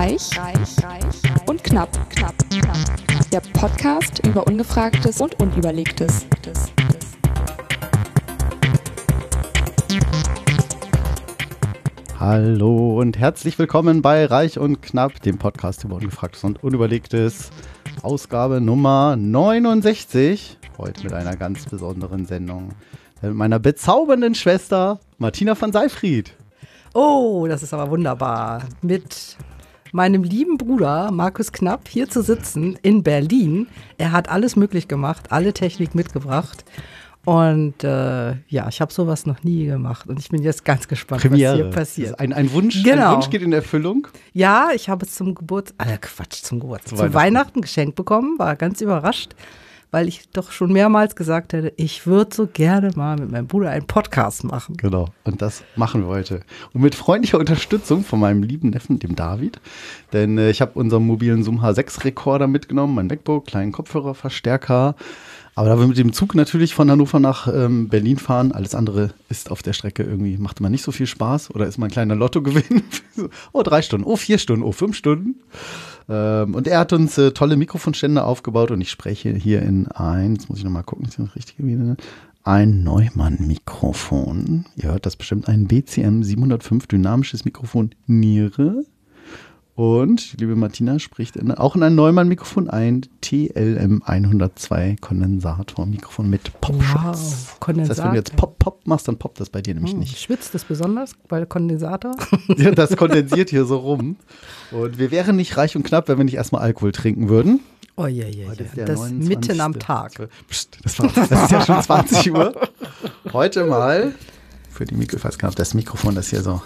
Reich, reich, reich und knapp, knapp, knapp. Der Podcast über Ungefragtes und Unüberlegtes. Hallo und herzlich willkommen bei Reich und Knapp, dem Podcast über Ungefragtes und Unüberlegtes. Ausgabe Nummer 69. Heute mit einer ganz besonderen Sendung. Mit meiner bezaubernden Schwester Martina von Seifried. Oh, das ist aber wunderbar. Mit meinem lieben Bruder Markus Knapp hier zu sitzen in Berlin. Er hat alles möglich gemacht, alle Technik mitgebracht. Und äh, ja, ich habe sowas noch nie gemacht und ich bin jetzt ganz gespannt, Premiere. was hier passiert. Ein, ein, Wunsch, Genau. ein Wunsch geht in Erfüllung. Ja, ich habe es zum Geburt, äh, Quatsch, zum Geburt, Zu zum Weihnachten. Weihnachten. geschenkt bekommen, war ganz überrascht, weil ich doch schon mehrmals gesagt hätte, ich würde so gerne mal mit meinem Bruder einen Podcast machen. Genau, und das machen wir heute. Und mit freundlicher Unterstützung von meinem lieben Neffen, dem David. Denn äh, ich habe unseren mobilen Zoom H6-Rekorder mitgenommen, mein MacBook, kleinen Kopfhörerverstärker. Aber da wir mit dem Zug natürlich von Hannover nach ähm, Berlin fahren, alles andere ist auf der Strecke irgendwie, macht immer nicht so viel Spaß oder ist mal ein kleiner Lottogewinn. oh, drei Stunden, oh, vier Stunden, oh, fünf Stunden. Ähm, und er hat uns äh, tolle Mikrofonstände aufgebaut und ich spreche hier in ein, jetzt muss ich nochmal gucken, ist das richtig gewesen? Ein Neumann-Mikrofon. Ihr hört das bestimmt, ein BCM 705 dynamisches Mikrofon Niere. Und die liebe Martina spricht in, auch in ein Neumann-Mikrofon ein TLM 102 Kondensator-Mikrofon mit Popschutz. Wow, Das heißt, wenn Kondensator. du jetzt Pop, Pop machst, dann poppt das bei dir nämlich Hm, nicht. Schwitzt es besonders, weil Kondensator? Ja, das kondensiert hier so rum. Und wir wären nicht reich und knapp, wenn wir nicht erstmal Alkohol trinken würden. Oh je, je, Heute je. Das 29. mitten am Tag. Psst, das, war, das ist ja schon 20 Uhr. Heute mal für die Mikro, ich weiß gar nicht, ob das Mikrofon das hier so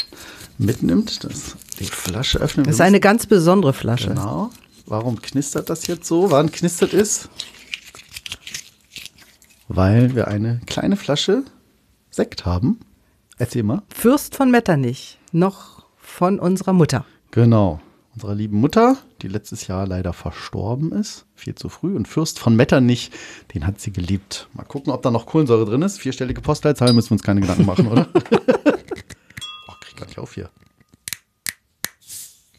mitnimmt, das, die Flasche öffnen. Das ist eine ganz besondere Flasche. Genau. Warum knistert das jetzt so? Wann knistert es? Weil wir eine kleine Flasche Sekt haben. Erzähl mal. Fürst von Metternich, noch von unserer Mutter. Genau. Unserer lieben Mutter, die letztes Jahr leider verstorben ist. Viel zu früh. Und Fürst von Metternich, den hat sie geliebt. Mal gucken, ob da noch Kohlensäure drin ist. Vierstellige Postleitzahl müssen wir uns keine Gedanken machen, oder? oh, krieg gar nicht auf hier.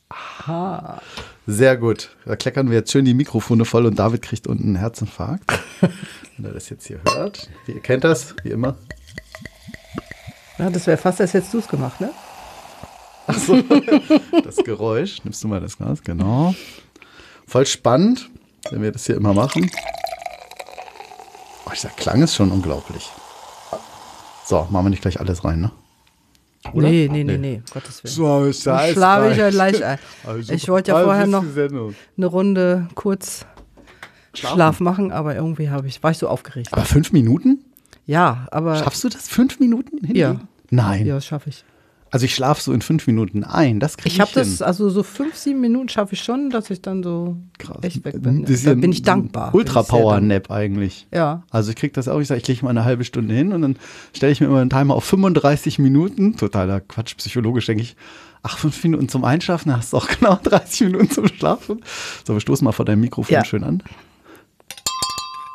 Ah. Sehr gut. Da kleckern wir jetzt schön die Mikrofone voll und David kriegt unten einen Herzinfarkt. Wenn er das jetzt hier hört. Ihr kennt das, wie immer. Ja, das wäre fast, als hättest du es gemacht, ne? Das Geräusch. Nimmst du mal das Glas? Genau. Voll spannend, wenn wir das hier immer machen. Oh, dieser Klang ist schon unglaublich. So, machen wir nicht gleich alles rein, ne? Oder? Nee, nee, nee, nee, Gottes Willen. So, ist Dann schlafe ich ja gleich ein. Ich wollte ja vorher noch eine Runde kurz Schlaf machen, aber irgendwie habe ich, war ich so aufgeregt. Aber fünf Minuten? Ja, aber Schaffst du das? Fünf Minuten hinlegen? Ja. Nein. ja, das schaffe ich. Also ich schlafe so in fünf Minuten ein. Das kriege ich Ich habe das, also so fünf, sieben Minuten schaffe ich schon, dass ich dann so Krass. echt weg bin. Ist da ja bin ich dankbar. Ultra-Power-Nap eigentlich. Ja. Also ich kriege das auch, ich sage, ich lege mal eine halbe Stunde hin und dann stelle ich mir immer einen Timer auf 35 Minuten. Totaler Quatsch, psychologisch denke ich, ach, fünf Minuten zum Einschlafen, dann hast du auch genau 30 Minuten zum Schlafen. So, wir stoßen mal vor deinem Mikrofon Ja. schön an.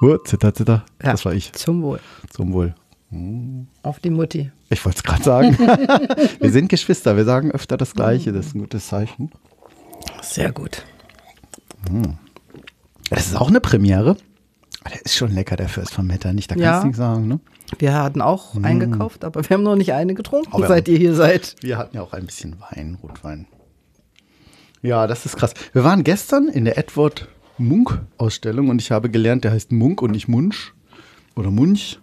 Uh, zitter, zitter. Ja. Das war ich. Zum Wohl. Zum Wohl. Auf die Mutti. Ich wollte es gerade sagen. wir sind Geschwister, wir sagen öfter das Gleiche, das ist ein gutes Zeichen. Sehr gut. Das ist auch eine Premiere. Der ist schon lecker, der Fürst von Metternich, da kannst Ja. du nichts sagen, ne? Wir hatten auch eingekauft, aber wir haben noch nicht eine getrunken, Aber seit ihr hier seid. Wir hatten ja auch ein bisschen Wein, Rotwein. Ja, das ist krass. Wir waren gestern in der Edward Munk-Ausstellung und ich habe gelernt, der heißt Munk und nicht Munch oder Munch,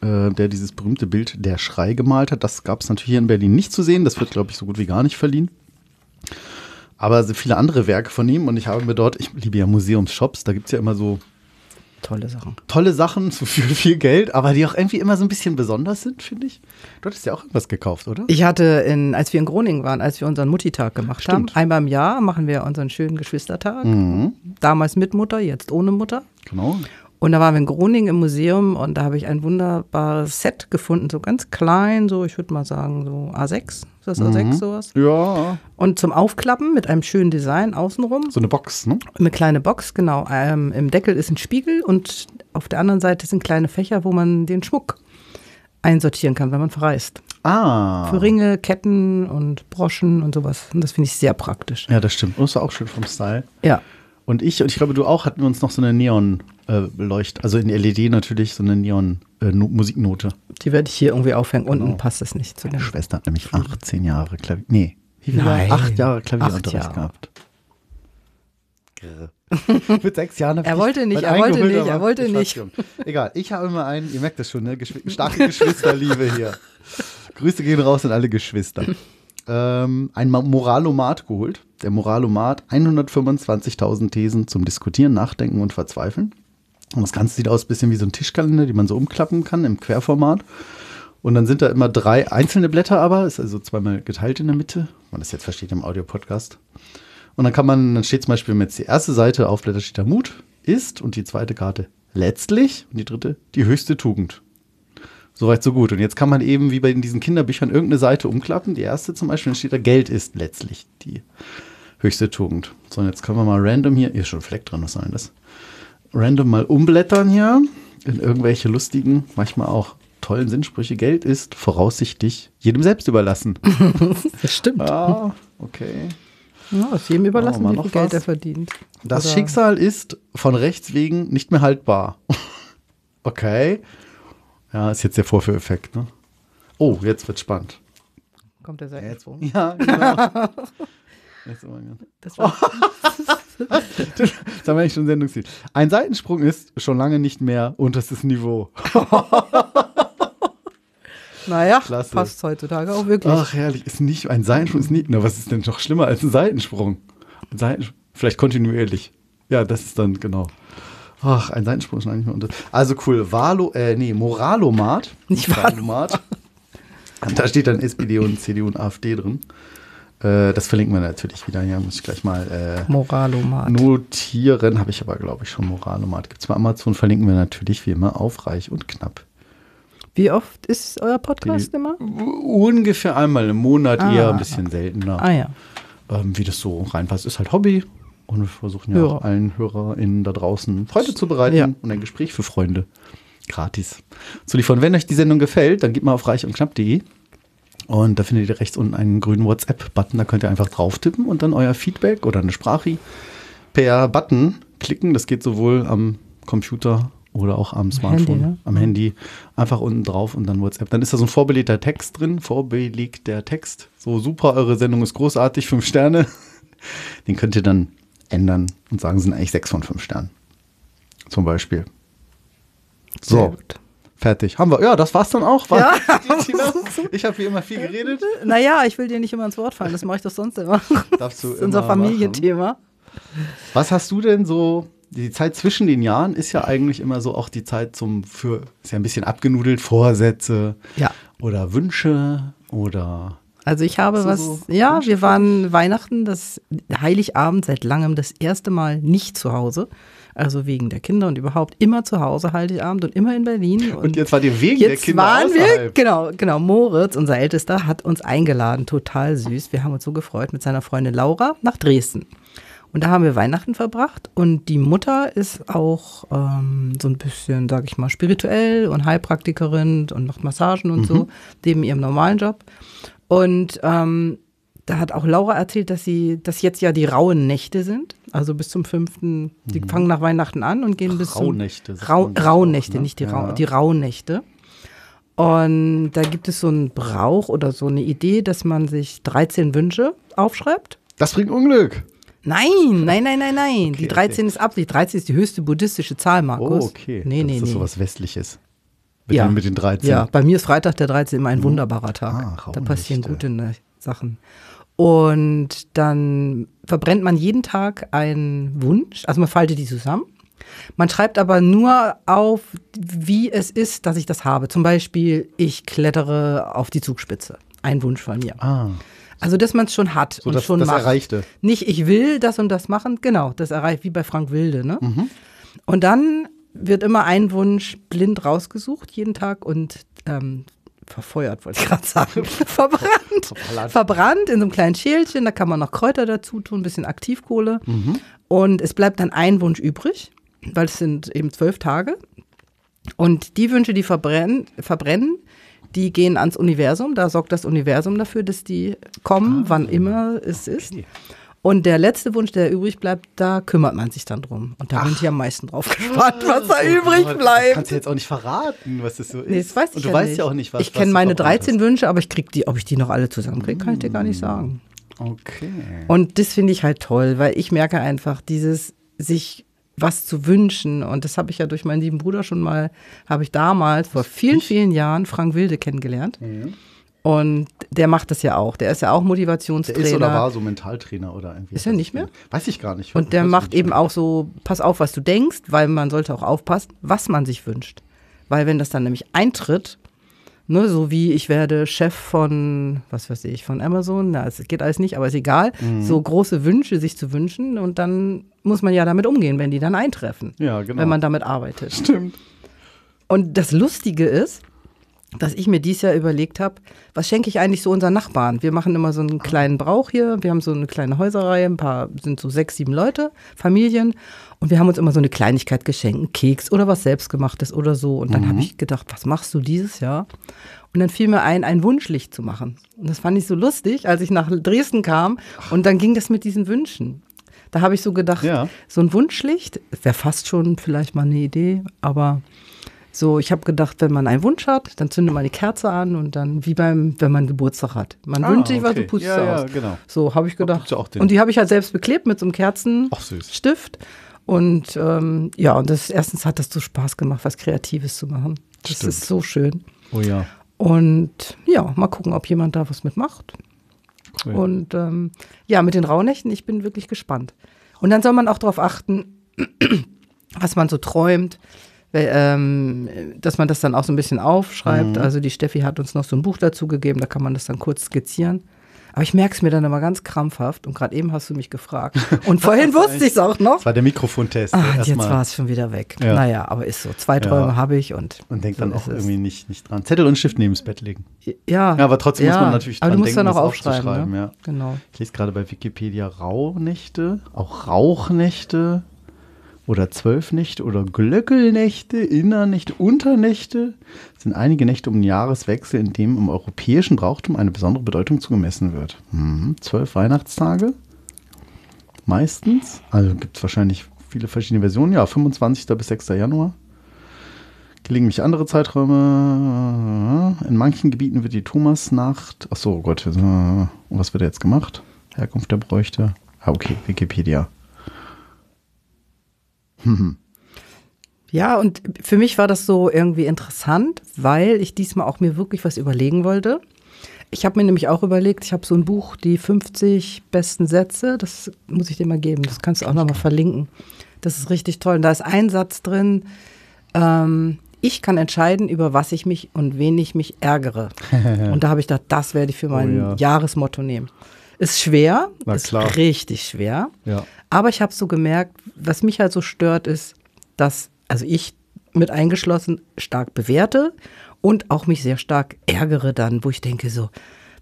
äh, der dieses berühmte Bild Der Schrei gemalt hat. Das gab es natürlich hier in Berlin nicht zu sehen. Das wird, glaube ich, so gut wie gar nicht verliehen. Aber viele andere Werke von ihm und ich habe mir dort, ich liebe ja Museumsshops, da gibt es ja immer so Tolle Sachen. tolle Sachen für viel Geld, aber die auch irgendwie immer so ein bisschen besonders sind, finde ich. Du hattest ja auch irgendwas gekauft, oder? Ich hatte, in, als wir in Groningen waren, als wir unseren Muttitag gemacht Stimmt. haben, einmal im Jahr machen wir unseren schönen Geschwistertag. Mhm. Damals mit Mutter, jetzt ohne Mutter. Genau. Und da waren wir in Groningen im Museum und da habe ich ein wunderbares Set gefunden, so ganz klein, so ich würde mal sagen so A6, ist das A6 Mhm. sowas? Ja, Und zum Aufklappen mit einem schönen Design außenrum. so eine Box, ne? Eine kleine Box, genau. Ähm, Im Deckel ist ein Spiegel und auf der anderen Seite sind kleine Fächer, wo man den Schmuck einsortieren kann, wenn man verreist. Ah. Für Ringe, Ketten und Broschen und sowas. Und das finde ich sehr praktisch. Ja, das stimmt. Und das war auch schön vom Style. Ja. Und ich, und ich glaube, du auch, hatten wir uns noch so eine Neon-Leucht, also in LED natürlich, so eine Neon-Musiknote. Die werde ich hier irgendwie aufhängen. Unten Genau. passt es nicht zu Meine. Schwester hat nämlich 18 Jahre Klavier. Nee, wie viel? Nein. Acht Jahre Klavierunterricht Jahre. gehabt. Mit sechs Jahren Er wollte nicht, er wollte nicht, er wollte ich nicht. Egal, ich habe immer einen, ihr merkt das schon, ne? Geschw starke Geschwisterliebe hier. Grüße gehen raus an alle Geschwister. ähm, ein Ma- Moralomat geholt. Der Moralomat, 125.000 Thesen zum Diskutieren, Nachdenken und Verzweifeln. Und das Ganze sieht aus ein bisschen wie so ein Tischkalender, die man so umklappen kann im Querformat. Und dann sind da immer drei einzelne Blätter aber, ist also zweimal geteilt in der Mitte. Man das jetzt versteht im Audio-Podcast. Und dann kann man, dann steht zum Beispiel, wenn jetzt die erste Seite aufblättert, steht da Mut ist und die zweite Karte letztlich und die dritte die höchste Tugend. Soweit, so gut. Und jetzt kann man eben, wie bei diesen Kinderbüchern, irgendeine Seite umklappen. Die erste zum Beispiel, dann steht da Geld ist letztlich die höchste Tugend. So, und jetzt können wir mal random hier, hier ist schon ein Fleck dran, was soll denn das? Random mal umblättern hier in irgendwelche lustigen, manchmal auch tollen Sinnsprüche. Geld ist voraussichtlich jedem selbst überlassen. Das stimmt. ah, okay. Ja, ist jedem überlassen, wie viel Geld er verdient. Das Oder- Schicksal ist von Rechts wegen nicht mehr haltbar. okay. Ja, ist jetzt der Vorführeffekt, ne? Oh, jetzt wird spannend. Kommt der Jetzt, Seitensprung. ja, genau. Jetzt, oh. Das war, Das haben wir eigentlich schon Sendungsziel. Ein Seitensprung ist schon lange nicht mehr unterstes Niveau. naja, Klasse. passt heutzutage auch wirklich. Ach, herrlich. Ist nicht, ein Seitensprung ist nicht. Na, was ist denn noch schlimmer als ein Seitensprung? Ein Seitensprung, vielleicht kontinuierlich. Ja, das ist dann, genau. Ach, ein Seitensprung ist schon eigentlich mehr unter. Also cool. Valo, äh, nee, Moralomat. Nicht Valomat. Da steht dann SPD und CDU und AfD drin. Äh, das verlinken wir natürlich wieder. Ja, muss ich gleich mal äh, Moralomat. notieren. Habe ich aber, glaube ich, schon Moralomat. Gibt es bei Amazon, verlinken wir natürlich wie immer auf reich und knapp. Wie oft ist euer Podcast Die- immer? Ungefähr einmal im Monat, Ah. eher ein bisschen seltener. Ah ja. ähm, wie das so reinpasst. Ist halt Hobby. Und wir versuchen ja, Ja. auch allen HörerInnen da draußen Freude zu bereiten Ja. und ein Gespräch für Freunde gratis zu liefern. Wenn euch die Sendung gefällt, dann geht mal auf reich und da findet ihr rechts unten einen grünen WhatsApp-Button. Da könnt ihr einfach drauf tippen und dann euer Feedback oder eine Sprache per Button klicken. Das geht sowohl am Computer oder auch am Smartphone, Handy, ne? am Handy. Einfach unten drauf und dann WhatsApp. Dann ist da so ein vorbelegter Text drin, vorbelegter Text. So super, eure Sendung ist großartig, fünf Sterne. Den könnt ihr dann ändern und sagen, sind eigentlich sechs von fünf Sternen. Zum Beispiel. So, gut. Fertig. Haben wir. Ja, das war's dann auch. War Ja. Ich habe wie immer viel geredet. Naja, ich will dir nicht immer ins Wort fallen, das mache ich doch sonst immer. Darfst du Das ist unser. Familienthema. Was hast du denn so? Die Zeit zwischen den Jahren ist ja eigentlich immer so auch die Zeit zum für ist ja ein bisschen abgenudelt Vorsätze Ja. oder Wünsche oder Also ich habe was, so ja, Wünsche wir waren Weihnachten, das Heiligabend seit langem das erste Mal nicht zu Hause. Also wegen der Kinder und überhaupt immer zu Hause Heiligabend und immer in Berlin. und jetzt war dir wegen der Jetzt Kinder waren wir, genau, genau, Moritz, unser Ältester, hat uns eingeladen, total süß. Wir haben uns so gefreut mit seiner Freundin Laura nach Dresden. Und da haben wir Weihnachten verbracht und die Mutter ist auch ähm, so ein bisschen, sag ich mal, spirituell und Heilpraktikerin und macht Massagen und so, neben ihrem normalen Job. Und ähm, da hat auch Laura erzählt, dass sie, dass jetzt ja die rauen Nächte sind, also bis zum fünften, die fangen nach Weihnachten an und gehen bis zum Rauhnächte, sagt Rau, das Rauhnächte, ne? nicht die, Ja. Rau, die Rauhnächte. Und da gibt es so einen Brauch oder so eine Idee, dass man sich 13 Wünsche aufschreibt. Das bringt Unglück. Nein, nein, nein, nein, nein. Okay, die 13 ist Absicht. 13 ist die höchste buddhistische Zahl, Markus. Oh, okay. Nee, Dann nee, ist das nee. sowas Westliches. Mit, Ja. den, mit den 13. Ja, bei mir ist Freitag der 13 immer ein wunderbarer Tag. Ah, da passieren gute ne Sachen. Und dann verbrennt man jeden Tag einen Wunsch, also man faltet die zusammen. Man schreibt aber nur auf, wie es ist, dass ich das habe. Zum Beispiel, ich klettere auf die Zugspitze. Ein Wunsch von mir. Ah, Also, dass man es schon hat so und das, schon das macht. Erreichte. Nicht, ich will das und das machen. Genau, das erreicht wie bei Frank Wilde. Ne? Mhm. Und dann wird immer ein Wunsch blind rausgesucht, jeden Tag und ähm, verfeuert, wollte ich gerade sagen. Verbrannt. Verballert. Verbrannt in so einem kleinen Schälchen. Da kann man noch Kräuter dazu tun, ein bisschen Aktivkohle. Mhm. Und es bleibt dann ein Wunsch übrig, weil es sind eben zwölf Tage. Und die Wünsche, die verbrennen, verbrennen die gehen ans Universum, da sorgt das Universum dafür, dass die kommen, wann immer es ist. Okay. Und der letzte Wunsch, der übrig bleibt, da kümmert man sich dann drum. Und da bin ich am meisten drauf gespannt, was da übrig Oh, Das bleibt. kannst du jetzt auch nicht verraten, was das so ist. Nee, das weiß ich Und du ja weißt nicht. ja auch nicht, was Ich kenne meine verbrannt 13 Wünsche, aber ich krieg die, ob ich die noch alle zusammenkriege, kann ich dir gar nicht sagen. hast. Okay. Und das finde ich halt toll, weil ich merke einfach, dieses sich was zu wünschen. Und das habe ich ja durch meinen lieben Bruder schon mal, habe ich damals vor vielen, vielen Jahren Frank Wilde kennengelernt. Und der macht das ja auch. Der ist ja auch Der Motivationstrainer. ist oder war so Mentaltrainer oder irgendwie. Ist er nicht mehr? Weiß ich gar nicht. Und der macht eben auch so, pass auf, was du denkst, weil man sollte auch aufpassen, was man sich wünscht. Weil wenn das dann nämlich eintritt, ne, so wie ich werde Chef von, was weiß ich, von Amazon, na, es geht alles nicht, aber ist egal, Mhm. so große Wünsche sich zu wünschen und dann muss man ja damit umgehen, wenn die dann eintreffen, Ja, genau. wenn man damit arbeitet. Stimmt. Und das Lustige ist, dass ich mir dieses Jahr überlegt habe, was schenke ich eigentlich so unseren Nachbarn? Wir machen immer so einen kleinen Brauch hier. Wir haben so eine kleine Häuserreihe, ein paar, sind so sechs, sieben Leute, Familien. Und wir haben uns immer so eine Kleinigkeit geschenkt, einen Keks oder was selbstgemachtes oder so. Und dann habe ich gedacht, was machst du dieses Jahr? Und dann fiel mir ein, ein Wunschlicht zu machen. Und das fand ich so lustig, als ich nach Dresden kam. Und dann ging das mit diesen Wünschen. Da habe ich so gedacht, Ja. so ein Wunschlicht wäre fast schon vielleicht mal eine Idee, aber so, ich habe gedacht, wenn man einen Wunsch hat, dann zündet man die Kerze an und dann, wie beim, wenn man Geburtstag hat. Man Ah, wünscht sich was, okay. du pustest Ja, ja, aus. genau. So habe ich gedacht. ja und die habe ich halt selbst beklebt mit so einem. Kerzenstift. Und ähm, ja, und das erstens hat das so Spaß gemacht, was Kreatives zu machen. Das Stimmt. ist so schön. Oh ja. Und ja, mal gucken, ob jemand da was mitmacht. Cool. Und ähm, ja, mit den Rauhnächten, ich bin wirklich gespannt. Und dann soll man auch darauf achten, was man so träumt, dass man das dann auch so ein bisschen aufschreibt. Mhm. Also die Steffi hat uns noch so ein Buch dazu gegeben, da kann man das dann kurz skizzieren. Aber ich merke es mir dann immer ganz krampfhaft und gerade eben hast du mich gefragt. Und vorhin wusste ich es auch noch. Das war der Mikrofontest. Ah, jetzt erstmal. war es schon wieder weg. Ja. Naja, aber ist so. Zwei Träume Ja. habe ich und. Und denkt so dann auch irgendwie nicht, nicht dran. Zettel und Stift neben das Bett legen. Ja, Ja, aber trotzdem muss man natürlich Aber dran du musst denken, dann auch das aufschreiben. aufzuschreiben, ne? Genau. Ich lese gerade bei Wikipedia Rauhnächte, auch Rauchnächte oder Zwölfnächte oder Glöckelnächte, Innernächte, Unternächte sind einige Nächte um den Jahreswechsel, in dem im europäischen Brauchtum eine besondere Bedeutung zugemessen wird. Mhm. Zwölf Weihnachtstage meistens, also gibt es wahrscheinlich viele verschiedene Versionen, ja, 25. bis 6. Januar. Gelegentlich andere Zeiträume. In manchen Gebieten wird die Thomasnacht. Achso, oh Gott. äh, Was wird jetzt gemacht? Herkunft der Bräuchte. Ah, okay, Wikipedia. Ja, und für mich war das so irgendwie interessant, weil ich diesmal auch mir wirklich was überlegen wollte. Ich habe mir nämlich auch überlegt, ich habe so ein Buch, die 50 besten Sätze, das muss ich dir mal geben, das kannst du auch nochmal verlinken. Das ist richtig toll. Und da ist ein Satz drin, ähm, ich kann entscheiden, über was ich mich und wen ich mich ärgere. und da habe ich gedacht, das werde ich für mein ja. Jahresmotto nehmen. Ist schwer, Na ist klar. richtig schwer. Ja. Aber ich habe so gemerkt, was mich halt so stört, ist, dass, also ich mit eingeschlossen, stark bewerte und auch mich sehr stark ärgere dann, wo ich denke so,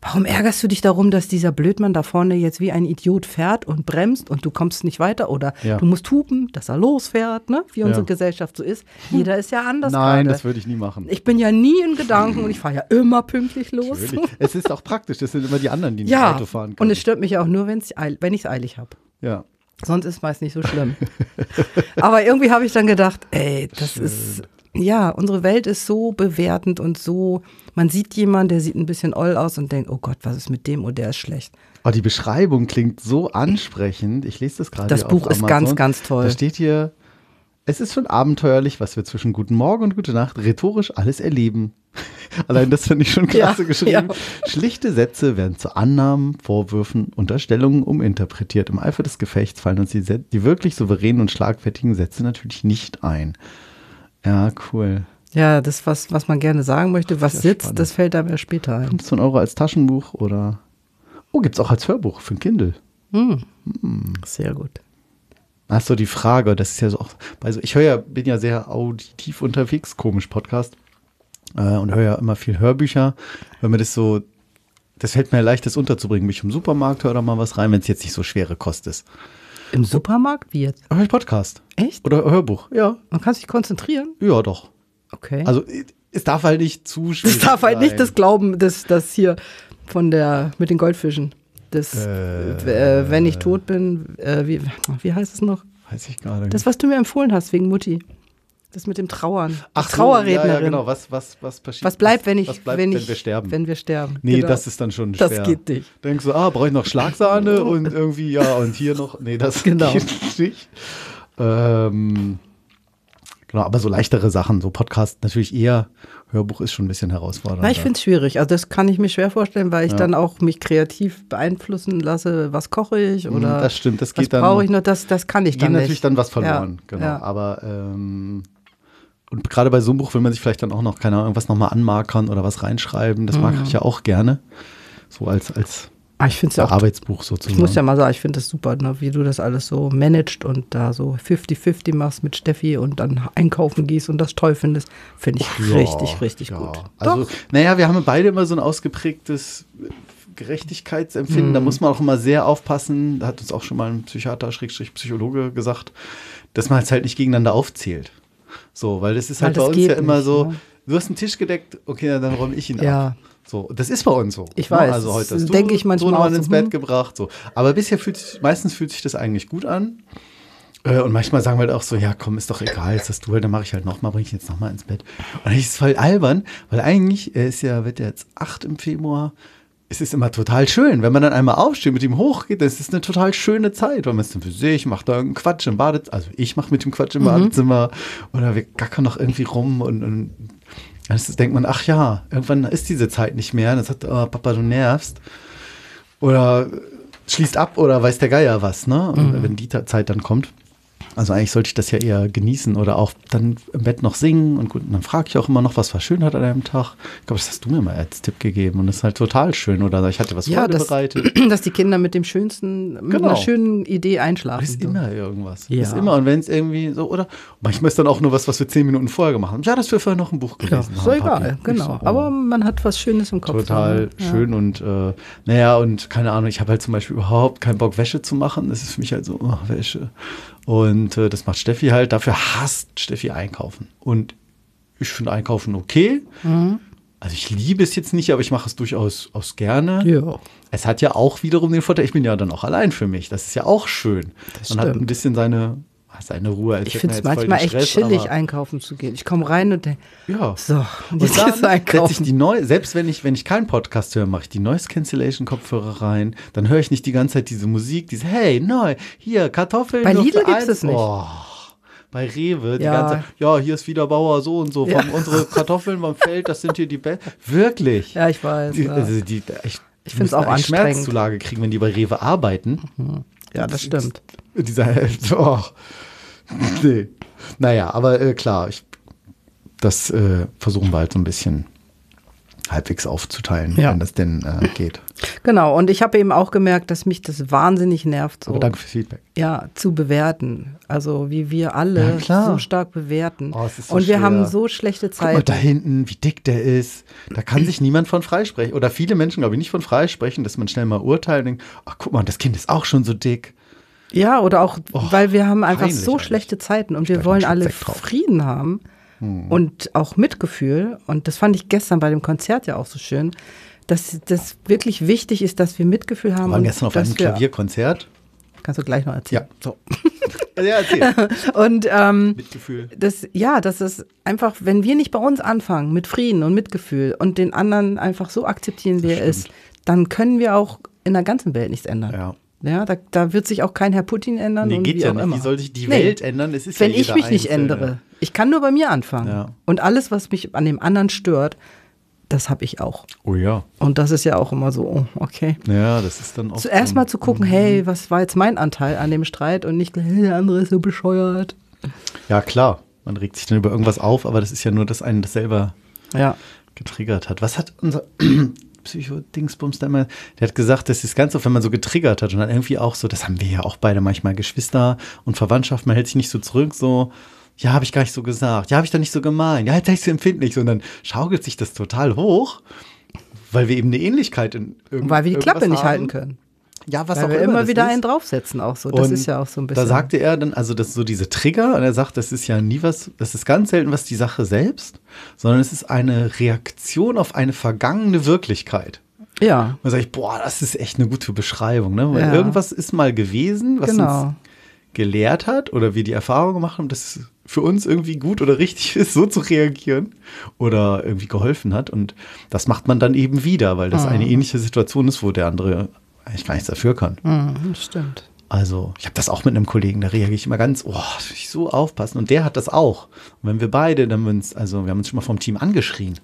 warum ärgerst du dich darum, dass dieser Blödmann da vorne jetzt wie ein Idiot fährt und bremst und du kommst nicht weiter oder Ja. du musst hupen, dass er losfährt, ne? wie unsere Ja. Gesellschaft so ist. Jeder ist ja anders Nein, gerade. das würde ich nie machen. Ich bin ja nie in Gedanken und ich fahre ja immer pünktlich los. Es ist auch praktisch. Das sind immer die anderen, die nicht Ja, Auto fahren und können. es stört mich auch nur, wenn's eil, wenn ich es eilig habe. ja. Sonst ist meist nicht so schlimm. Aber irgendwie habe ich dann gedacht, ey, das ist, ja, unsere Welt ist so bewertend und so, man sieht jemanden, der sieht ein bisschen oll aus und denkt, oh Gott, was ist mit dem? Oh, der ist schlecht. Oh, die Beschreibung klingt so ansprechend. Ich lese das gerade Das Buch ist ganz, ganz toll. Da steht hier, es ist schon abenteuerlich, was wir zwischen Guten Morgen und Gute Nacht rhetorisch alles erleben. Allein das finde ich schon klasse Ja, geschrieben. ja. Schlichte Sätze werden zu Annahmen, Vorwürfen, Unterstellungen uminterpretiert. Im Eifer des Gefechts fallen uns die, die wirklich souveränen und schlagfertigen Sätze natürlich nicht ein. Ja, cool. Ja, das, was, was man gerne sagen möchte, was Ja, sitzt, spannend. das fällt ja später ein. 15 Euro als Taschenbuch oder. Oh, gibt's auch als Hörbuch für ein Kindle. Sehr gut. Ach so, die Frage, das ist ja so auch, also ich höre ja, bin ja sehr auditiv unterwegs, komisch Podcast, äh, und höre ja immer viel Hörbücher, wenn mir das so, das fällt mir leicht, das unterzubringen, mich im Supermarkt höre da mal was rein, wenn es jetzt nicht so schwere Kost ist. Im Supermarkt? Wie jetzt? Aber ich Podcast Echt? oder Hörbuch, ja, Man kann sich konzentrieren? ja doch. Okay. Also es darf halt nicht zu schwierig Das darf halt nicht das Glauben, das, das hier von der, mit den Goldfischen. Das, Äh. äh, wenn ich tot bin, äh, wie, wie heißt es noch? Weiß ich gerade. Das, was du mir empfohlen hast, wegen Mutti. Das mit dem Trauern. Ach so, Trauerrednerin. Ja, ja, genau. Was, was, was passiert? Was bleibt, wenn ich, was bleibt, wenn, wenn ich, wir sterben? Wenn wir sterben. nee, Genau. das ist dann schon schwer. Das geht nicht. Denkst du, ah, brauche ich noch Schlagsahne und irgendwie, ja, und hier noch. Nee, das Genau. geht nicht. Ähm, genau, aber so leichtere Sachen, so Podcast natürlich eher. Hörbuch ist schon ein bisschen herausfordernd. Na, ich finde es schwierig. Also das kann ich mir schwer vorstellen, weil ich Ja. dann auch mich kreativ beeinflussen lasse. Was koche ich oder Mhm, das stimmt, das was geht dann- brauche ich noch? Das, das kann ich dann nicht. natürlich dann was verloren, Ja, genau. ja. Aber ähm, und gerade bei so einem Buch will man sich vielleicht dann auch noch, keine Ahnung, irgendwas nochmal anmarkern oder was reinschreiben. Das mag Mhm. ich ja auch gerne. So als, als Ah, ich finde es ja auch Arbeitsbuch sozusagen. Ich muss ja mal sagen, ich finde das super, ne, wie du das alles so managst und da so 50-50 machst mit Steffi und dann einkaufen gehst und das toll findest. Finde ich Ja, richtig, richtig ja. gut. Also, Doch. naja, wir haben beide immer so ein ausgeprägtes Gerechtigkeitsempfinden. Mhm. Da muss man auch immer sehr aufpassen. Da hat uns auch schon mal ein Psychiater, Schrägstrich Psychologe gesagt, dass man es halt nicht gegeneinander aufzählt. So, weil das ist Weil halt bei das uns geht ja immer nicht, so, ne? du hast einen Tisch gedeckt, okay, dann räume ich ihn Ja. ab. So, das ist bei uns so. Ich ne? weiß, Also heute das hast du denke ich manchmal so, ins Bett hm. gebracht. So. Aber bisher fühlt sich, meistens fühlt sich das eigentlich gut an. Äh, Und manchmal sagen wir halt auch so, ja komm, ist doch egal, jetzt hast du dann mache ich halt nochmal, bringe ich ihn jetzt nochmal ins Bett. Und dann ist es voll albern, weil eigentlich, er ist ja, wird ja jetzt acht im Februar, es ist immer total schön. Wenn man dann einmal aufsteht, mit ihm hochgeht, dann ist es eine total schöne Zeit, weil man ist dann für sich, macht da irgendeinen Quatsch im Badezimmer, also ich mache mit dem Quatsch im Mhm. Badezimmer oder wir gackern noch irgendwie rum und, und dann denkt man, ach ja, irgendwann ist diese Zeit nicht mehr. Und dann sagt, oh, Papa, du nervst. Oder schließt ab oder weiß der Geier was, ne? Und Mhm. wenn die Zeit dann kommt. Also eigentlich sollte ich das ja eher genießen oder auch dann im Bett noch singen und gut, und dann frage ich auch immer noch, was war schön hat an einem Tag. Ich glaube, das hast du mir mal als Tipp gegeben und das ist halt total schön oder ich hatte was Ja, das, vorbereitet. dass die Kinder mit dem schönsten, mit Genau. einer schönen Idee einschlafen. Ist so. immer irgendwas. Ja. Ist immer. Und wenn es irgendwie so, oder manchmal ist dann auch nur was, was wir zehn Minuten vorher gemacht haben. Ja, dass wir vorher noch ein Buch Ja, gelesen so haben. egal, Papi. Ich genau. so. Aber man hat was Schönes im Kopf. total dann, ne? schön und äh, naja, und keine Ahnung, ich habe halt zum Beispiel überhaupt keinen Bock, Wäsche zu machen. Das ist für mich halt so, oh, Wäsche. Und äh, das macht Steffi halt, dafür hasst Steffi einkaufen. Und ich finde Einkaufen okay. Mhm. Also ich liebe es jetzt nicht, aber ich mache es durchaus aus gerne. Ja. Es hat ja auch wiederum den Vorteil, ich bin ja dann auch allein für mich. Das ist ja auch schön. Das Man hat stimmt. ein bisschen seine, seine Ruhe. als Ich finde es manchmal echt Stress, chillig, einkaufen zu gehen. Ich komme rein und denke, Ja. so, und jetzt geht's setze ich einkaufen. die neu, selbst wenn ich, wenn ich keinen Podcast höre, mache ich die Noise Cancellation Kopfhörer rein. Dann höre ich nicht die ganze Zeit diese Musik, diese Hey, neu, hier Kartoffeln. Bei Lidl eins. es nicht. Oh, bei Rewe die Ja. ganze Zeit. Ja, hier ist wieder Bauer so und so. Ja. Unsere Kartoffeln vom Feld, das sind hier die besten. Wirklich. Ja, ich weiß. Die, ja. also die, ich Ich find's auch müssten eigentlich anstrengend. Schmerzzulage kriegen, wenn die bei Rewe arbeiten. ja, das stimmt. Dieser. Oh. Nee. Naja, aber äh, klar, ich, das äh, versuchen wir halt so ein bisschen halbwegs aufzuteilen, Ja. wenn das denn äh, geht. Genau, und ich habe eben auch gemerkt, dass mich das wahnsinnig nervt, so Aber danke fürs Feedback. ja, zu bewerten. Also wie wir alle Ja, so stark bewerten. Oh, so und wir schwer. haben so schlechte Guck mal da hinten, wie dick der ist. Da kann sich niemand von freisprechen. Oder viele Menschen, glaube ich, nicht von freisprechen, dass man schnell mal urteilt und denkt, ach guck mal, das Kind ist auch schon so dick. Ja, oder auch, Oh, weil wir haben einfach so eigentlich. schlechte Zeiten und wir wollen alle. Frieden haben und auch Mitgefühl. Und das fand ich gestern bei dem Konzert ja auch so schön, dass das wirklich wichtig ist, dass wir Mitgefühl haben. Wir waren gestern auf einem Klavierkonzert. Kannst du gleich noch erzählen. Ja, so. ja, erzähl. Und ähm, Mitgefühl. das, ja, das ist einfach, wenn wir nicht bei uns anfangen mit Frieden und Mitgefühl und den anderen einfach so akzeptieren, wie er ist, dann können wir auch in der ganzen Welt nichts ändern. Ja. Ja, da, da wird sich auch kein Herr Putin ändern. Nee, geht ja nicht. Immer. Wie soll sich die Nee. Welt ändern? Es ist Wenn ja ich mich nicht Einzelne. ändere. Ich kann nur bei mir anfangen. Ja. Und alles, was mich an dem anderen stört, das habe ich auch. Oh ja. Und das ist ja auch immer so, oh, okay. Ja, das ist dann auch. Zuerst mal zu gucken, hey, was war jetzt mein Anteil an dem Streit und nicht, hey, der andere ist so bescheuert. Ja, klar. Man regt sich dann über irgendwas auf, aber das ist ja nur, dass einen das selber Ja. getriggert hat. Was hat unser Psycho-Dingsbums da immer? Der hat gesagt, das ist ganz oft, wenn man so getriggert hat und dann irgendwie auch so, das haben wir ja auch beide manchmal, Geschwister und Verwandtschaft, man hält sich nicht so zurück, so, ja, habe ich gar nicht so gesagt, ja, habe ich doch nicht so gemeint, ja, jetzt ich so empfindlich, sondern schaukelt sich das total hoch, weil wir eben eine Ähnlichkeit in Und weil wir die irgendwas Klappe nicht haben. halten können. Ja, was Weil auch wir immer. immer wieder ist. einen draufsetzen auch so. Das Und ist ja auch so ein bisschen. Da sagte er dann, also das so diese Trigger, und er sagt, das ist ja nie was, das ist ganz selten was die Sache selbst, sondern es ist eine Reaktion auf eine vergangene Wirklichkeit. ja, Und da sage ich, boah, das ist echt eine gute Beschreibung, ne? Weil Ja. irgendwas ist mal gewesen, was Genau. uns gelehrt hat oder wir die Erfahrung gemacht haben, dass es für uns irgendwie gut oder richtig ist, so zu reagieren oder irgendwie geholfen hat. Und das macht man dann eben wieder, weil das Mhm. eine ähnliche Situation ist, wo der andere eigentlich gar nichts dafür kann. Mhm, das stimmt. Also, ich habe das auch mit einem Kollegen, da reagiere ich immer ganz, oh, ich so aufpassen. Und der hat das auch. Und wenn wir beide, dann haben wir uns, also wir haben uns schon mal vom Team angeschrien.